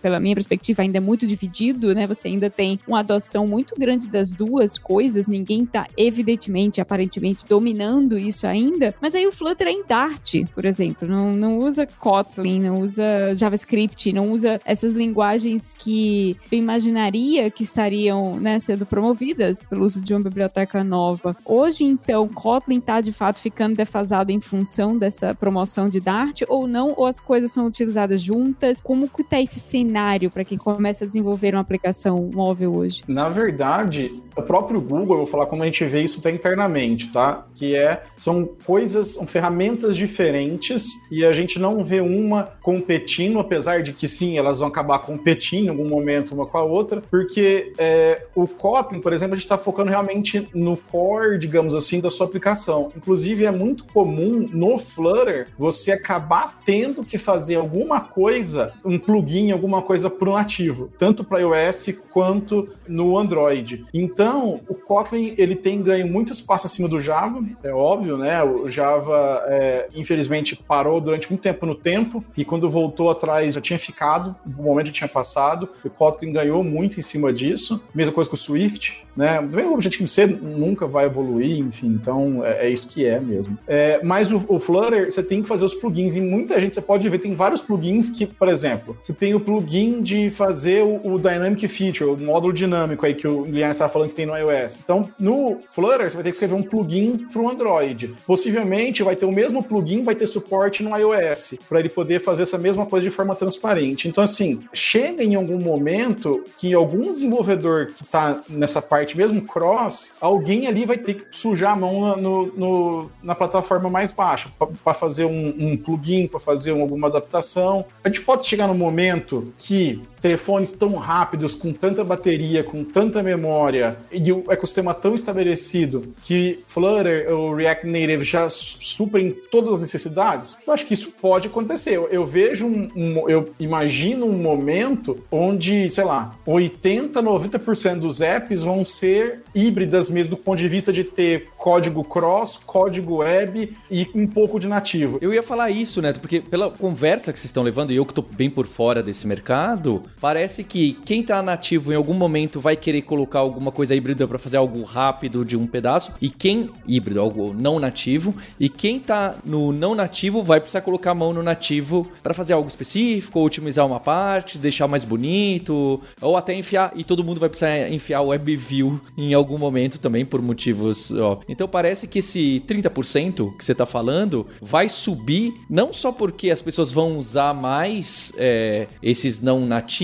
pela minha perspectiva, ainda é muito dividido, né? Você ainda tem uma adoção muito grande das duas coisas. Ninguém está evidentemente, aparentemente, dominando isso ainda. Mas aí o Flutter é em Dart, por exemplo. Não, não usa Kotlin, não usa JavaScript, não usa essas linguagens que eu imaginaria que estariam né, sendo promovidas pelo uso de uma biblioteca nova. Hoje, então, Kotlin está de fato ficando defasado em função dessa promoção de Dart ou não? Ou as coisas são utilizadas juntas? Como que está esse cenário para quem começa a desenvolver uma aplicação móvel hoje? Na verdade, o próprio Google, eu vou falar como a gente vê isso até internamente, tá? Que é, são coisas, são ferramentas diferentes e a gente não vê uma competindo, apesar de que sim, elas vão acabar competindo em algum momento uma com a outra, porque é, o Kotlin Por exemplo, a gente está focando realmente no core, digamos assim, da sua aplicação. Inclusive, é muito comum no Flutter você acabar tendo que fazer alguma coisa, um plugin, alguma coisa para o nativo, tanto para iOS quanto no Android. Então, o Kotlin ele tem ganho muito espaço acima do Java, é óbvio, né? O Java, é, infelizmente, parou durante muito tempo no tempo e quando voltou atrás já tinha ficado, o momento já tinha passado. O Kotlin ganhou muito em cima disso. Mesma coisa com o Swift Swift, né? Também o Objective C nunca vai evoluir, enfim, então é, é isso que é mesmo. É, mas o, o, Flutter, você tem que fazer os plugins, e muita gente, você pode ver, tem vários plugins que, por exemplo, você tem o plugin de fazer o, o Dynamic Feature, o módulo dinâmico aí que o Guilherme estava falando que tem no iOS. Então, no Flutter, você vai ter que escrever um plugin para o Android. Possivelmente vai ter o mesmo plugin, vai ter suporte no iOS, para ele poder fazer essa mesma coisa de forma transparente. Então, assim, chega em algum momento que algum desenvolvedor que está nessa parte mesmo cross, alguém ali vai ter que sujar a mão no, no na plataforma mais baixa para fazer um, um plugin, para fazer alguma adaptação. A gente pode chegar no momento que telefones tão rápidos, com tanta bateria, com tanta memória e o ecossistema tão estabelecido que Flutter ou React Native já suprem todas as necessidades? Eu acho que isso pode acontecer. Eu, eu vejo um, um, eu imagino um momento onde, sei lá, 80, 90% dos apps vão ser híbridas mesmo do ponto de vista de ter código cross, código web e um pouco de nativo. Eu ia falar isso, Neto, porque pela conversa que vocês estão levando, e eu que estou bem por fora desse mercado, parece que quem tá nativo em algum momento vai querer colocar alguma coisa híbrida para fazer algo rápido de um pedaço, e quem híbrido, algo não nativo, e quem tá no não nativo vai precisar colocar a mão no nativo para fazer algo específico, ou otimizar uma parte, deixar mais bonito, ou até enfiar, e todo mundo vai precisar enfiar o WebView em algum momento também por motivos, ó. Então parece que esse 30% que você tá falando vai subir não só porque as pessoas vão usar mais é, esses não nativos,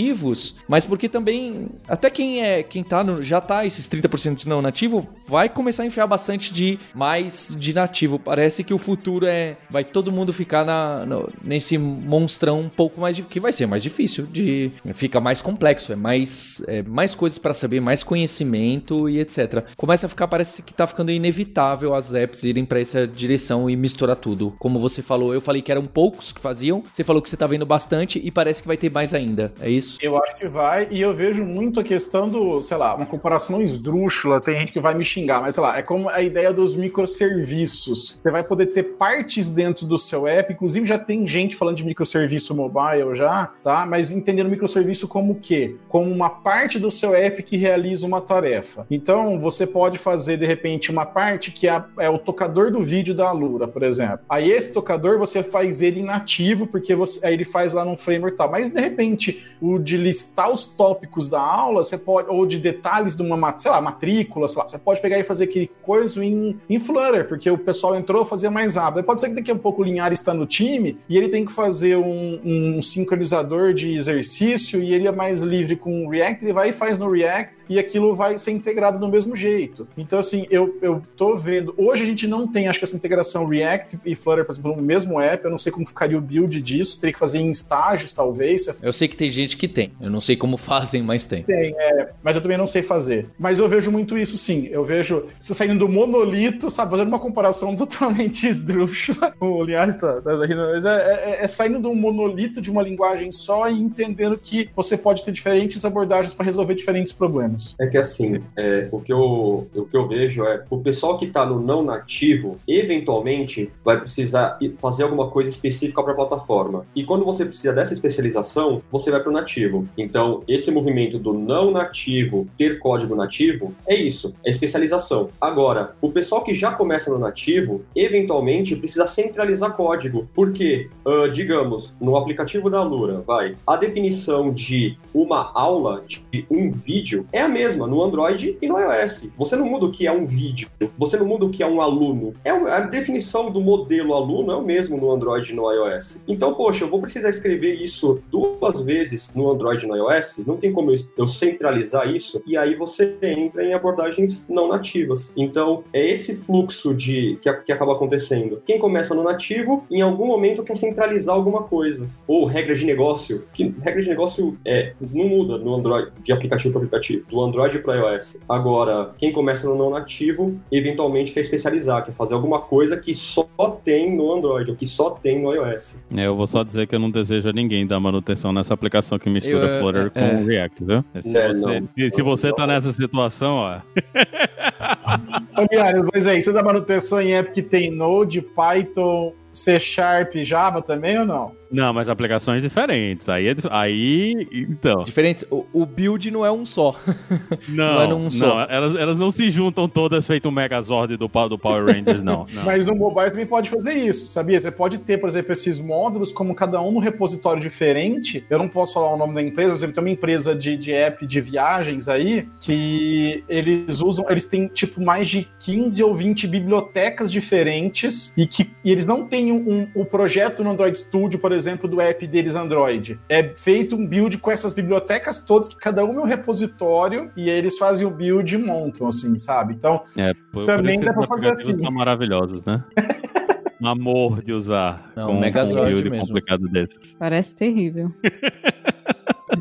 mas porque também até quem é quem tá no, já tá esses 30% de não nativo vai começar a enfiar bastante de mais de nativo. Parece que o futuro é vai todo mundo ficar na, no, nesse monstrão um pouco mais que vai ser mais difícil de fica mais complexo, é mais é, mais coisas para saber, mais conhecimento e etc. Começa a ficar parece que tá ficando inevitável as apps irem para essa direção e misturar tudo. Como você falou, eu falei que eram poucos que faziam, você falou que você tá vendo bastante e parece que vai ter mais ainda. É isso? Eu acho que vai, e eu vejo muito a questão do, sei lá, uma comparação esdrúxula, tem gente que vai me xingar, mas sei lá, é como a ideia dos microserviços. Você vai poder ter partes dentro do seu app, inclusive já tem gente falando de microserviço mobile já, tá? Mas entendendo microserviço como o quê? Como uma parte do seu app que realiza uma tarefa. Então, você pode fazer, de repente, uma parte que é, é o tocador do vídeo da Alura, por exemplo. Aí esse tocador, você faz ele inativo, porque você, aí ele faz lá num framework e tal. Mas, de repente, o de listar os tópicos da aula, você pode, ou de detalhes de uma, sei lá, matrícula, sei lá, você pode pegar e fazer aquele coisa em, em Flutter, porque o pessoal entrou fazer mais rápido. Pode ser que daqui a pouco o Linhares está no time e ele tem que fazer um, um sincronizador de exercício e ele é mais livre com o React, ele vai e faz no React e aquilo vai ser integrado do mesmo jeito. Então, assim, eu, eu tô vendo. Hoje a gente não tem, acho que essa integração React e Flutter, por exemplo, no mesmo app. Eu não sei como ficaria o build disso, teria que fazer em estágios, talvez. Eu sei que tem gente que tem. Eu não sei como fazem, mas tem. Tem, é, mas eu também não sei fazer. Mas eu vejo muito isso, sim. Eu vejo você saindo do monolito, sabe, fazendo uma comparação totalmente esdrúxula. O Linhares tá, tá rindo, mas é, é, é saindo de um monolito de uma linguagem só e entendendo que você pode ter diferentes abordagens para resolver diferentes problemas. É que assim, é, o, que eu, o que eu vejo é o pessoal que está no não nativo, eventualmente vai precisar fazer alguma coisa específica para a plataforma. E quando você precisa dessa especialização, você vai para o nativo. Então, esse movimento do não nativo ter código nativo é isso, é especialização. Agora, o pessoal que já começa no nativo, eventualmente precisa centralizar código. Porque, uh, digamos, no aplicativo da Lura, vai, a definição de uma aula, de um vídeo, é a mesma no Android e no iOS. Você não muda o que é um vídeo, você não muda o que é um aluno. É a definição do modelo aluno é o mesmo no Android e no iOS. Então, poxa, eu vou precisar escrever isso duas vezes no Android e no iOS, não tem como eu centralizar isso, e aí você entra em abordagens não nativas. Então, é esse fluxo de que, que acaba acontecendo. Quem começa no nativo, em algum momento quer centralizar alguma coisa. Ou regra de negócio, que regra de negócio é, não muda no Android, de aplicativo para aplicativo, do Android para iOS. Agora, quem começa no não nativo, eventualmente quer especializar, quer fazer alguma coisa que só tem no Android, ou que só tem no iOS. É, eu vou só dizer que eu não desejo a ninguém dar manutenção nessa aplicação que mistura eu, Flutter é, com é. React, viu? Se, é, você, não, se você não, tá nessa situação, ó. Ô, pois é, você dá manutenção em app que tem Node, Python, C Sharp, Java também ou não? Não, mas aplicações diferentes. Aí, é, aí então. Diferentes. O, o build não é um só. Não, não, é um só. Não, elas, elas não se juntam todas feito um Megazord do, do Power Rangers, não, não. Mas no mobile também pode fazer isso, sabia? Você pode ter, por exemplo, esses módulos, como cada um no repositório diferente. Eu não posso falar o nome da empresa, por exemplo, tem uma empresa de, de app de viagens aí que eles usam, eles têm tipo mais de 15 ou 20 bibliotecas diferentes e que e eles não têm um, um, um projeto no Android Studio, por exemplo exemplo, do app deles Android. É feito um build com essas bibliotecas todas, que cada uma é um repositório, e aí eles fazem o build e montam, assim, sabe? Então, é, por, também por dá pra fazer assim. São maravilhosos, né? um amor de usar. Não, com um build mesmo. complicado desses. Parece terrível.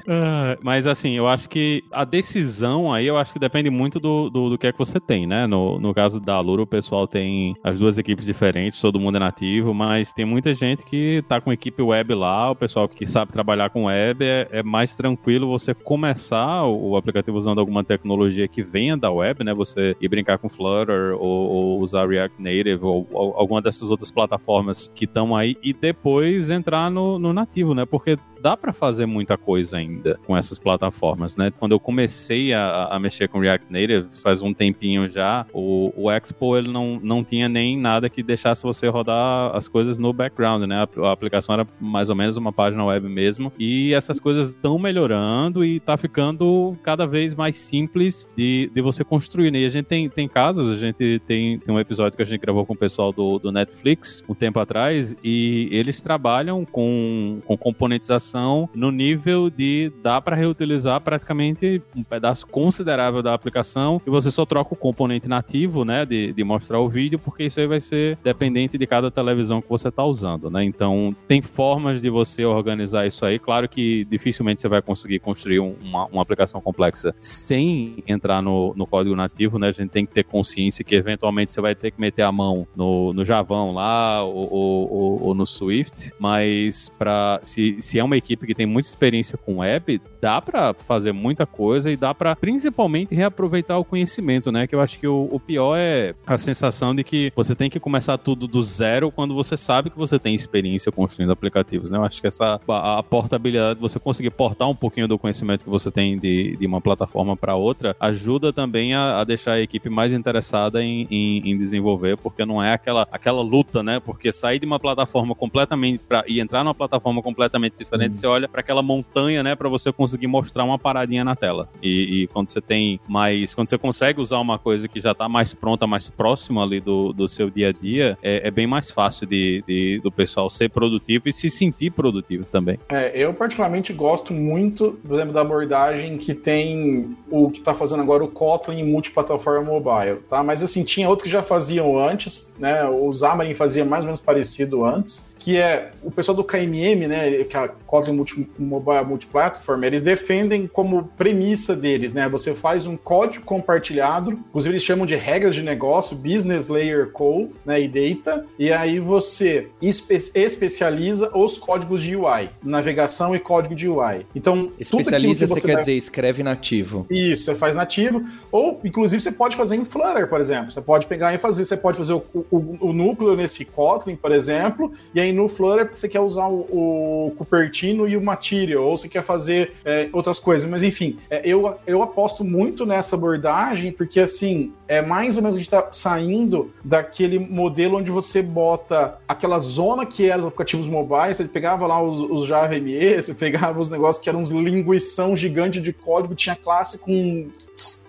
Ah, mas assim, eu acho que a decisão aí, eu acho que depende muito do, do, do que é que você tem, né? No, no caso da Lura, o pessoal tem as duas equipes diferentes, todo mundo é nativo, mas tem muita gente que tá com equipe web lá, o pessoal que sabe trabalhar com web, é, é mais tranquilo você começar o, o, aplicativo usando alguma tecnologia que venha da web, né? Você ir brincar com Flutter ou, ou usar React Native ou, ou, alguma dessas outras plataformas que estão aí e depois entrar no, no nativo, né? Porque dá para fazer muita coisa ainda com essas plataformas, né? Quando eu comecei a, a mexer com React Native, faz um tempinho já, o, o Expo ele não, não tinha nem nada que deixasse você rodar as coisas no background, né? A, a aplicação era mais ou menos uma página web mesmo, e essas coisas estão melhorando e tá ficando cada vez mais simples de, de você construir, né? E a gente tem, tem casos, a gente tem, tem um episódio que a gente gravou com o pessoal do, do Netflix um tempo atrás, e eles trabalham com, com componentização no nível de dá para reutilizar praticamente um pedaço considerável da aplicação e você só troca o componente nativo, né, de, de mostrar o vídeo, porque isso aí vai ser dependente de cada televisão que você está usando, né? Então, tem formas de você organizar isso aí. Claro que dificilmente você vai conseguir construir uma, uma aplicação complexa sem entrar no, no código nativo, né? A gente tem que ter consciência que eventualmente você vai ter que meter a mão no, no Javão lá ou, ou, ou no Swift, mas para se, se é uma equipe que tem muita experiência com web, dá para fazer muita coisa e dá para principalmente reaproveitar o conhecimento, né? Que eu acho que o, o, pior é a sensação de que você tem que começar tudo do zero quando você sabe que você tem experiência construindo aplicativos, né? Eu acho que essa a, a portabilidade, você conseguir portar um pouquinho do conhecimento que você tem de, de uma plataforma para outra, ajuda também a, a, deixar a equipe mais interessada em, em, em, desenvolver, porque não é aquela, aquela luta, né? Porque sair de uma plataforma completamente pra, e entrar numa plataforma completamente diferente, hum. você olha para aquela montanha, né? Para você conseguir mostrar uma paradinha na tela. E, e, quando você tem mais. Quando você consegue usar uma coisa que já está mais pronta, mais próxima ali do, do seu dia a dia, é, é bem mais fácil de, de, do pessoal ser produtivo e se sentir produtivo também. É, eu particularmente gosto muito, por exemplo, da abordagem que tem o que está fazendo agora o Kotlin multiplataforma mobile, tá? Mas assim, tinha outros que já faziam antes, né? O Xamarin fazia mais ou menos parecido antes, que é o pessoal do KMM, né? Que é a Kotlin multi, Mobile Multiplatform, eles defendem como premissa deles, né? Você faz um código compartilhado, inclusive eles chamam de regras de negócio, Business Layer Code, né? E Data, e aí você espe especializa os códigos de UI, navegação e código de UI. Então, especializa você, você quer vai... dizer escreve nativo. Isso, você faz nativo, ou inclusive você pode fazer em Flutter, por exemplo. Você pode pegar e fazer, você pode fazer o, o, o núcleo nesse Kotlin, por exemplo, e aí no Flutter você quer usar o, o Cupertino e o Material, ou você quer fazer é, outras coisas. Mas enfim, é, eu, eu aposto muito nessa abordagem, porque assim, é mais ou menos a gente está saindo daquele modelo onde você bota aquela zona que era os aplicativos mobiles, você pegava lá os, os Java ME, você pegava os negócios que eram uns linguição gigante de código, tinha classe com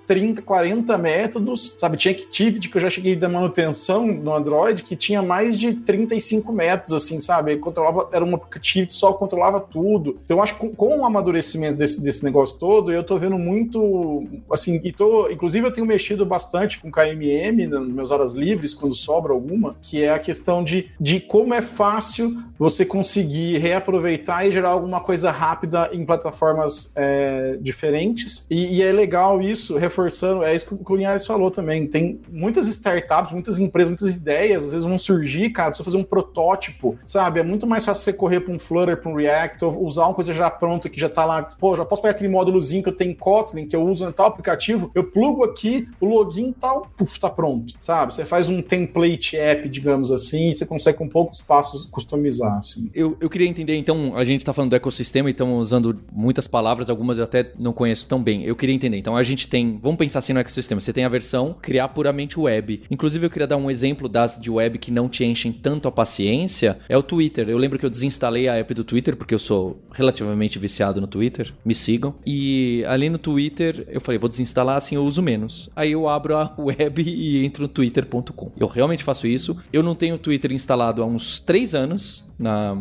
30, 40 métodos, sabe? Tinha Activity, que eu já cheguei da manutenção no Android, que tinha mais de 35 métodos, assim, sabe? controlava, era um aplicativo só controlava tudo. Então, eu acho que com, o amadurecimento desse, desse negócio todo, eu tô vendo muito, assim, e tô, inclusive eu tenho mexido bastante com KMM nas minhas horas livres, quando sobra alguma, que é a questão de, de como é fácil você conseguir reaproveitar e gerar alguma coisa rápida em plataformas é, diferentes. E, e é legal isso, reforçando, é isso que o Linhares falou também. Tem muitas startups, muitas empresas, muitas ideias, às vezes vão surgir, cara, precisa fazer um protótipo, sabe? É muito mais fácil você correr para um Flutter, para um React, ou usar uma coisa já pronta que já tá lá. Pô, já posso pegar aquele módulozinho que eu tenho em Kotlin, que eu uso em tal aplicativo, eu plugo aqui, o login tal, puf, tá pronto, sabe? Você faz um template app, digamos assim, e você consegue com poucos passos customizar, assim. Eu, eu queria entender, então, a gente tá falando do ecossistema e estamos usando muitas palavras, algumas eu até não conheço tão bem. Eu queria entender. Então, a gente tem vamos pensar assim no ecossistema. Você tem a versão criar puramente web. Inclusive, eu queria dar um exemplo das de web que não te enchem tanto a paciência. É o Twitter. Eu lembro que eu desinstalei a app do Twitter, porque eu sou relativamente viciado no Twitter. Me sigam. E ali no Twitter, eu falei, vou desinstalar, assim eu uso menos. Aí eu abro a web e entro no twitter.com. Eu realmente faço isso. Eu não tenho o Twitter instalado há uns três anos na,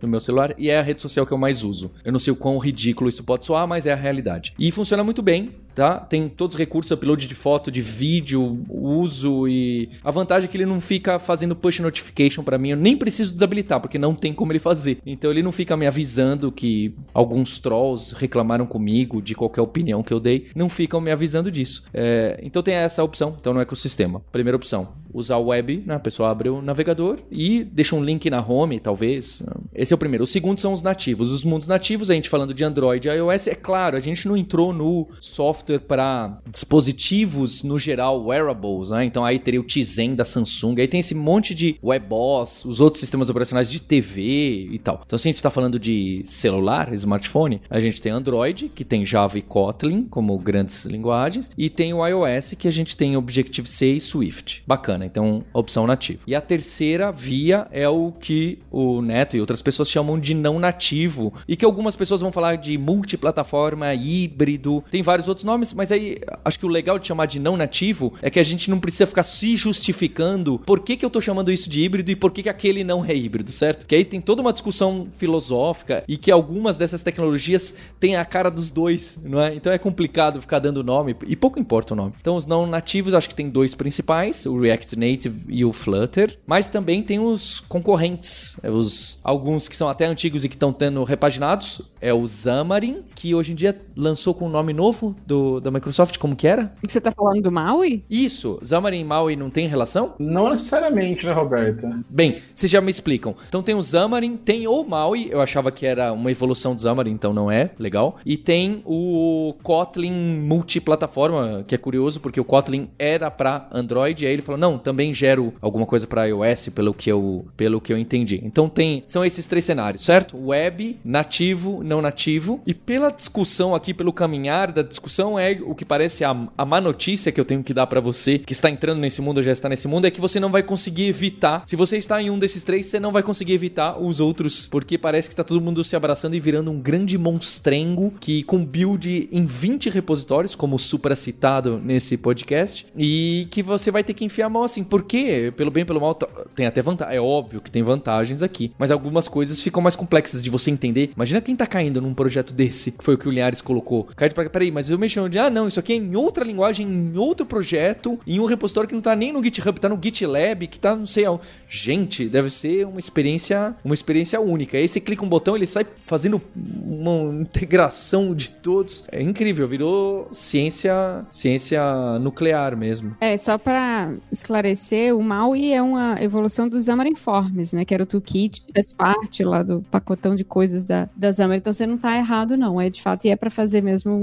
no meu celular e é a rede social que eu mais uso. Eu não sei o quão ridículo isso pode soar, mas é a realidade. E funciona muito bem tá? Tem todos os recursos, upload de foto, de vídeo, uso e a vantagem é que ele não fica fazendo push notification para mim, eu nem preciso desabilitar porque não tem como ele fazer. Então ele não fica me avisando que alguns trolls reclamaram comigo de qualquer opinião que eu dei, não ficam me avisando disso. É, então tem essa opção, então no ecossistema. Primeira opção, usar o web, né? a pessoa abre o navegador e deixa um link na home, talvez. Esse é o primeiro. O segundo são os nativos. Os mundos nativos, a gente falando de Android e iOS, é claro, a gente não entrou no software software para dispositivos no geral, wearables, né? Então aí teria o Tizen da Samsung, aí tem esse monte de WebOS, os outros sistemas operacionais de TV e tal. Então se a gente está falando de celular, smartphone, a gente tem Android, que tem Java e Kotlin como grandes linguagens, e tem o iOS, que a gente tem Objective-C e Swift. Bacana, então opção nativa. E a terceira via é o que o Neto e outras pessoas chamam de não nativo, e que algumas pessoas vão falar de multiplataforma, híbrido, tem vários outros nomes, mas aí acho que o legal de chamar de não nativo é que a gente não precisa ficar se justificando por que, que eu tô chamando isso de híbrido e por que, que aquele não é híbrido, certo? Que aí tem toda uma discussão filosófica e que algumas dessas tecnologias têm a cara dos dois, não é? Então é complicado ficar dando nome e pouco importa o nome. Então os não nativos acho que tem dois principais, o React Native e o Flutter, mas também tem os concorrentes, é, os alguns que são até antigos e que estão tendo repaginados, é o Xamarin, que hoje em dia lançou com um nome novo do, da Microsoft, como que era? Você tá falando do Maui? Isso, Xamarin e Maui não tem relação? Não necessariamente, né, Roberta? Bem, vocês já me explicam. Então tem o Xamarin, tem o Maui, eu achava que era uma evolução do Xamarin, então não é, legal. E tem o Kotlin multiplataforma, que é curioso porque o Kotlin era para Android, e aí ele falou: "Não, também gero alguma coisa para iOS, pelo que eu pelo que eu entendi". Então tem são esses três cenários, certo? Web, nativo, não nativo. E pela discussão aqui, pelo caminhar da discussão é o que parece a, a má notícia que eu tenho que dar para você que está entrando nesse mundo ou já está nesse mundo é que você não vai conseguir evitar. Se você está em um desses três, você não vai conseguir evitar os outros, porque parece que está todo mundo se abraçando e virando um grande monstrengo que com build em 20 repositórios, como supra citado nesse podcast, e que você vai ter que enfiar a mão assim, porque pelo bem pelo mal tem até vantagem, é óbvio que tem vantagens aqui, mas algumas coisas ficam mais complexas de você entender. Imagina quem tá caindo num projeto desse, que foi o que o Linhares colocou. Cai de peraí, mas eu mexi onde? Ah, não, isso aqui é em outra linguagem, em outro projeto, em um repositório que não tá nem no GitHub, tá no GitLab, que tá não sei aonde. Gente, deve ser uma experiência, uma experiência única. Aí você clica um botão, ele sai fazendo uma integração de todos. É incrível, virou ciência, ciência nuclear mesmo. É, só para esclarecer, o MAUI é uma evolução dos Xamarin Forms, né, que era o toolkit, faz parte lá do pacotão de coisas da, da Xamarin. Então você não tá errado não, é de fato, e é para fazer mesmo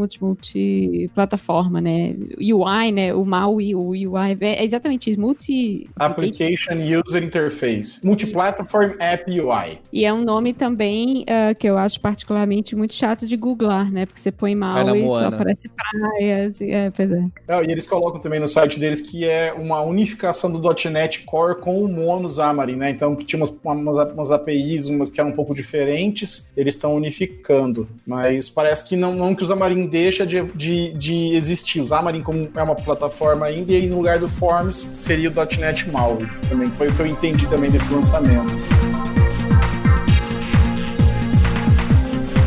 multi-plataforma, né? UI, né, o MAUI, o UI, é exatamente isso, multi... Application User Interface, Multiplatform App UI. E é um nome também uh, que eu acho particularmente muito chato de googlar, né? Porque você põe Maui e só aparece praias. E, é, pois é. Não, e eles colocam também no site deles que é uma unificação do .NET Core com o Mono Xamarin, né? Então tinha umas, umas, umas APIs, umas que eram um pouco diferentes, eles estão unificando. Mas parece que não, não que o Xamarin deixa de, de, de existir. O Xamarin como é uma plataforma ainda, e no lugar do Forms seria o .NET MAUI. Também foi o que eu entendi também desse lançamento.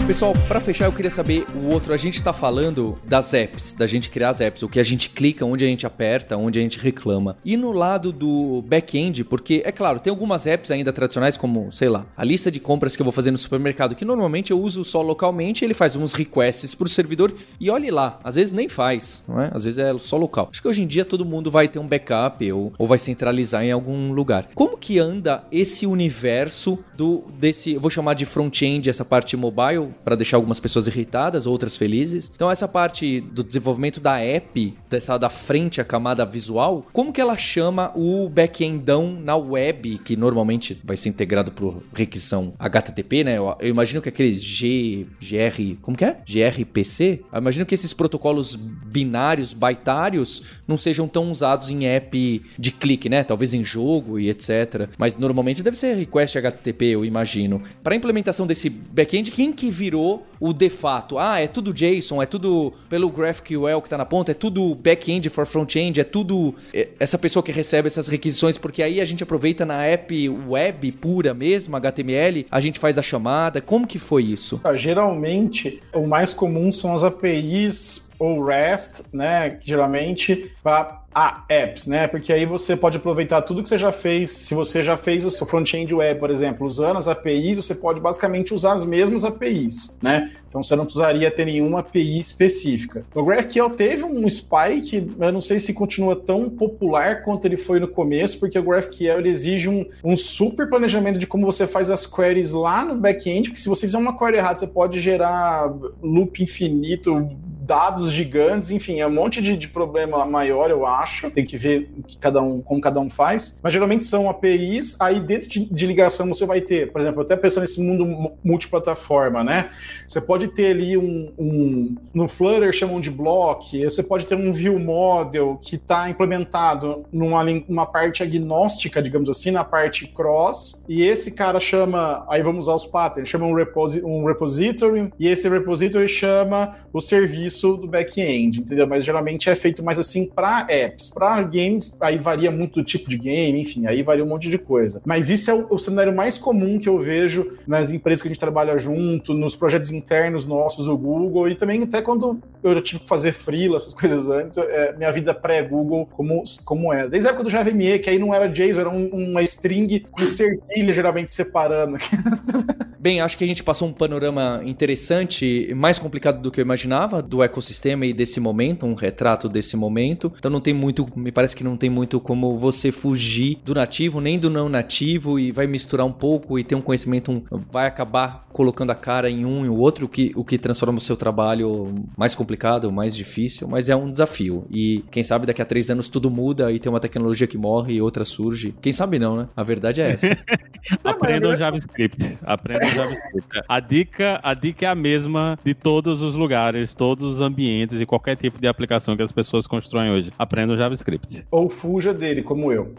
Pessoal, para fechar, eu queria saber o outro. A gente tá falando das apps, da gente criar as apps, o que a gente clica, onde a gente aperta, onde a gente reclama. E no lado do back-end, porque, é claro, tem algumas apps ainda tradicionais, como, sei lá, a lista de compras que eu vou fazer no supermercado, que normalmente eu uso só localmente, ele faz uns requests pro servidor e olhe lá. Às vezes nem faz, não é? Às vezes é só local. Acho que hoje em dia todo mundo vai ter um backup ou, ou vai centralizar em algum lugar. Como que anda esse universo do desse, vou chamar de front-end, essa parte mobile? Para deixar algumas pessoas irritadas, outras felizes. Então essa parte do desenvolvimento da app, dessa da frente a camada visual, como que ela chama o back-endão na web, que normalmente vai ser integrado por requisição HTTP, né? Eu, eu imagino que aqueles G, GR, como que é? gRPC? Eu imagino que esses protocolos binários, baitários, não sejam tão usados em app de clique, né? Talvez em jogo e etc. Mas normalmente deve ser request HTTP, eu imagino. Para implementação desse back-end, quem que virou o de fato. Ah, é tudo JSON, é tudo pelo GraphQL que tá na ponta, é tudo back-end for front-end, é tudo é, essa pessoa que recebe essas requisições, porque aí a gente aproveita na app web pura mesmo, HTML, a gente faz a chamada. Como que foi isso? Geralmente, o mais comum são as APIs ou REST, né, geralmente para apps, né? Porque aí você pode aproveitar tudo que você já fez. Se você já fez o seu front-end web, por exemplo, usando as APIs, você pode basicamente usar as mesmas APIs, né? Então você não precisaria ter nenhuma API específica. O GraphQL teve um spike, eu não sei se continua tão popular quanto ele foi no começo, porque o GraphQL exige um, um super planejamento de como você faz as queries lá no back-end, porque se você fizer uma query errada, você pode gerar loop infinito, dados gigantes, enfim, é um monte de, de problema maior, eu acho. Tem que ver que cada um, como cada um faz. Mas geralmente são APIs, aí dentro de, de ligação você vai ter, por exemplo, até pensando nesse mundo multiplataforma, né? Você pode ter ali um, um no Flutter chamam de block, você pode ter um view model que está implementado numa, numa parte agnóstica, digamos assim, na parte cross, e esse cara chama, aí vamos usar os patterns, chama um, reposi um repository, e esse repository chama o serviço do back-end, entendeu? Mas geralmente é feito mais assim para apps, para games, aí varia muito do tipo de game, enfim, aí varia um monte de coisa. Mas isso é o, o cenário mais comum que eu vejo nas empresas que a gente trabalha junto, nos projetos internos nossos do Google, e também até quando eu já tive que fazer freela, essas coisas antes, é, minha vida pré-Google, como, como é. Desde a época do JVME, que aí não era JSON, era um, uma string com cerquilha geralmente separando. Bem, acho que a gente passou um panorama interessante, mais complicado do que eu imaginava, do ecossistema e desse momento, um retrato desse momento. Então não tem muito, me parece que não tem muito como você fugir do nativo, nem do não nativo, e vai misturar um pouco e ter um conhecimento, um, vai acabar colocando a cara em um e o outro, o que, o que transforma o seu trabalho mais complicado, mais difícil, mas é um desafio. E quem sabe daqui a três anos tudo muda e tem uma tecnologia que morre e outra surge. Quem sabe não, né? A verdade é essa. Aprendam JavaScript. Aprendam JavaScript. A dica, a dica é a mesma de todos os lugares, todos os ambientes e qualquer tipo de aplicação que as pessoas constroem hoje. Aprendam JavaScript. Ou fuja dele, como eu.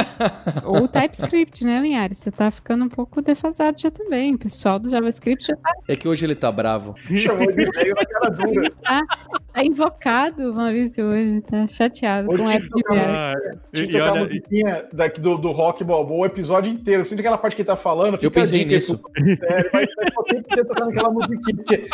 Ou TypeScript, né, Linhares? Você tá ficando um pouco defasado já também. O pessoal do JavaScript já tá. É que hoje ele tá bravo. Chamou de na cara dura. Tá, tá invocado Maurício hoje, tá chateado Hoje com de tocar- Tinha que tocar a musiquinha daqui do, do rock balboa o episódio inteiro. Sempre aquela parte que ele tá falando, fica Eu pensei a nisso. É, vai tocando aquela musiquinha, porque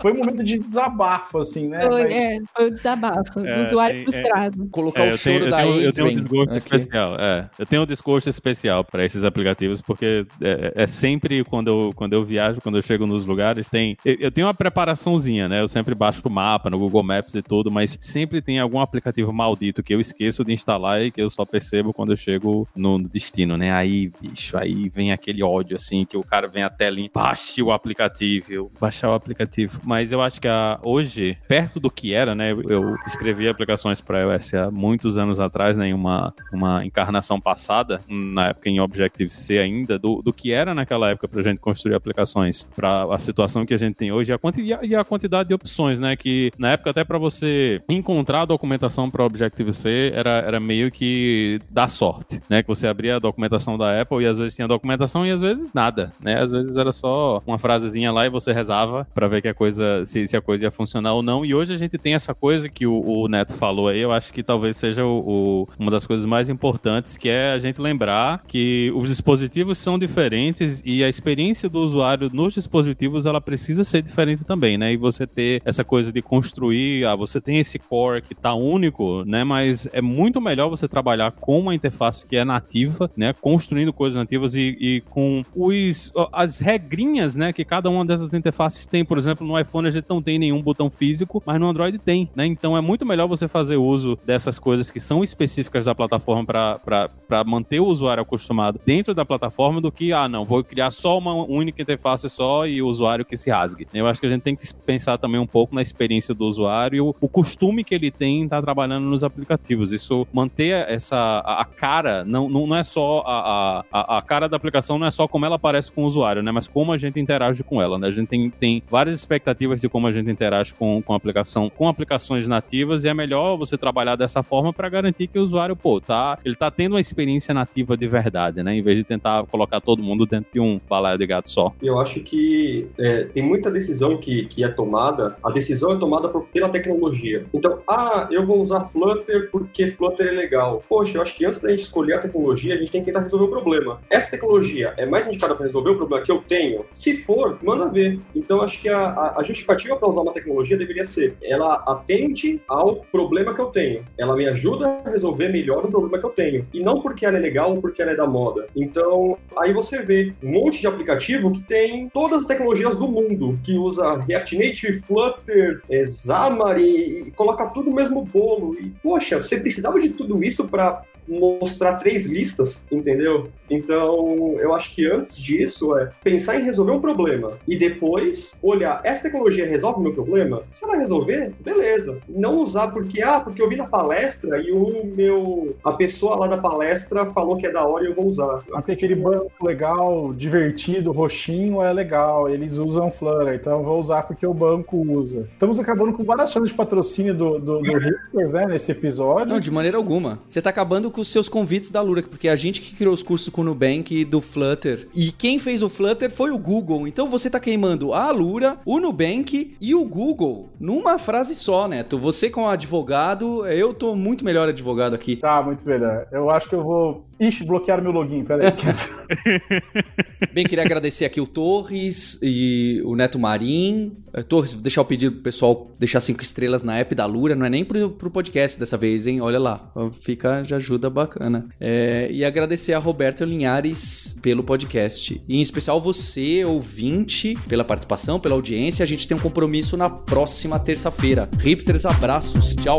foi um momento de desabafo, assim, né? Foi, Mas- é, foi o desabafo É, do usuário é, é. frustrado. Colocar É, o choro tenho, eu, da tenho, eu tenho um desgosto aqui. especial. É, eu tenho um desgosto especial para esses aplicativos, porque é, é sempre quando eu, quando eu viajo, quando eu chego nos lugares, tem. Eu, eu tenho uma preparaçãozinha, né? Eu sempre baixo o mapa no Google Maps e tudo, mas sempre tem algum aplicativo maldito que eu esqueço de instalar e que eu só percebo quando eu chego no destino, né? Aí, bicho, aí vem aquele ódio, assim, que o cara vem a telinha, baixe o aplicativo, baixar o aplicativo. Mas eu acho que a, hoje, perto do que era, né? Eu, escrevi aplicações para iOS há muitos anos atrás, né? Em uma, uma encarnação passada, na época em Objective-C ainda, do, do que era naquela época pra gente construir aplicações para a situação que a gente tem hoje e a, quanti- e a quantidade de opções, né? Que na época até para você encontrar a documentação para Objective-C era, era meio que dar sorte, né? Que você abria a documentação da Apple e às vezes tinha documentação e às vezes nada, né? Às vezes era só uma frasezinha lá e você rezava para ver que a coisa se, se a coisa ia funcionar ou não. E hoje a gente tem essa coisa que o, o Neto falou aí, eu acho que talvez seja o, o- uma das coisas mais importantes, que é a gente lembrar que os dispositivos são diferentes e a experiência do usuário nos dispositivos ela precisa ser diferente também, né? E você ter essa coisa de construir, ah, você tem esse core que tá único, né? Mas é muito melhor você trabalhar com uma interface que é nativa, né? Construindo coisas nativas e, e com os, as regrinhas, né? Que cada uma dessas interfaces tem. Por exemplo, no iPhone a gente não tem nenhum botão físico, mas no Android tem, né? Então é muito melhor você fazer uso dessas coisas que são específicas da plataforma para manter o usuário acostumado dentro da plataforma do que, ah, não, vou criar só uma única interface só e o usuário que se rasgue. Eu acho que a gente tem que pensar também um pouco na experiência do usuário e o, o costume que ele tem em estar trabalhando nos aplicativos. Isso manter essa a, a cara, não, não, não é só a, a, a cara da aplicação, não é só como ela aparece com o usuário, né? Mas como a gente interage com ela, né? A gente tem, tem várias expectativas de como a gente interage com, com a aplicação, com aplicações nativas, e é melhor você trabalhar dessa forma para garantir que o usuário, pô, tá, ele tá tendo uma experiência nativa de verdade, né? Em vez de tentar colocar todo mundo dentro de um balaio de gato só. Eu acho que é, tem muita decisão que, que é tomada, a decisão é tomada por- tecnologia. Então, ah, eu vou usar Flutter porque Flutter é legal. Poxa, eu acho que antes da gente escolher a tecnologia, a gente tem que tentar resolver o problema. Essa tecnologia é mais indicada para resolver o problema que eu tenho? Se for, manda ver. Então, acho que a, a- justificativa para usar uma tecnologia deveria ser: ela atende ao problema que eu tenho. Ela me ajuda a resolver melhor o problema que eu tenho. E não porque ela é legal ou porque ela é da moda. Então, aí você vê um monte de aplicativo que tem todas as tecnologias do mundo, que usa React Native, Flutter, é, Xamarin e coloca tudo no mesmo bolo. E, poxa, você precisava de tudo isso para mostrar três listas, entendeu? Então, eu acho que antes disso é pensar em resolver um problema e depois olhar, essa tecnologia resolve o meu problema? Se ela resolver, beleza. Não usar porque, ah, porque eu vi na palestra e o meu, a pessoa lá da palestra falou que é da hora e eu vou usar. Porque aquele banco legal, divertido, roxinho é legal, eles usam Flutter, então eu vou usar porque o banco usa. Estamos acabando com várias chances de patrocínio do, do, do Hipsters, né, nesse episódio. Não, de maneira alguma. Você tá acabando com os seus convites da Lura, porque a gente que criou os cursos com o Nubank e do Flutter. E quem fez o Flutter foi o Google. Então você tá queimando a Lura, o Nubank e o Google numa frase só, Neto. Você como advogado, eu tô muito melhor advogado aqui. Tá, muito melhor. Eu acho que eu vou. Ixi, bloquear meu login, peraí. Bem, queria agradecer aqui o Torres e o Neto Marim. Eh, Torres, deixar o pedido pro pessoal deixar cinco estrelas na app da Lura, não é nem pro, pro podcast dessa vez, hein? Olha lá, fica de ajuda bacana. É, e agradecer a Roberto Linhares pelo podcast. E em especial você, ouvinte, pela participação, pela audiência. A gente tem um compromisso na próxima terça-feira. Hipsters, abraços, tchau.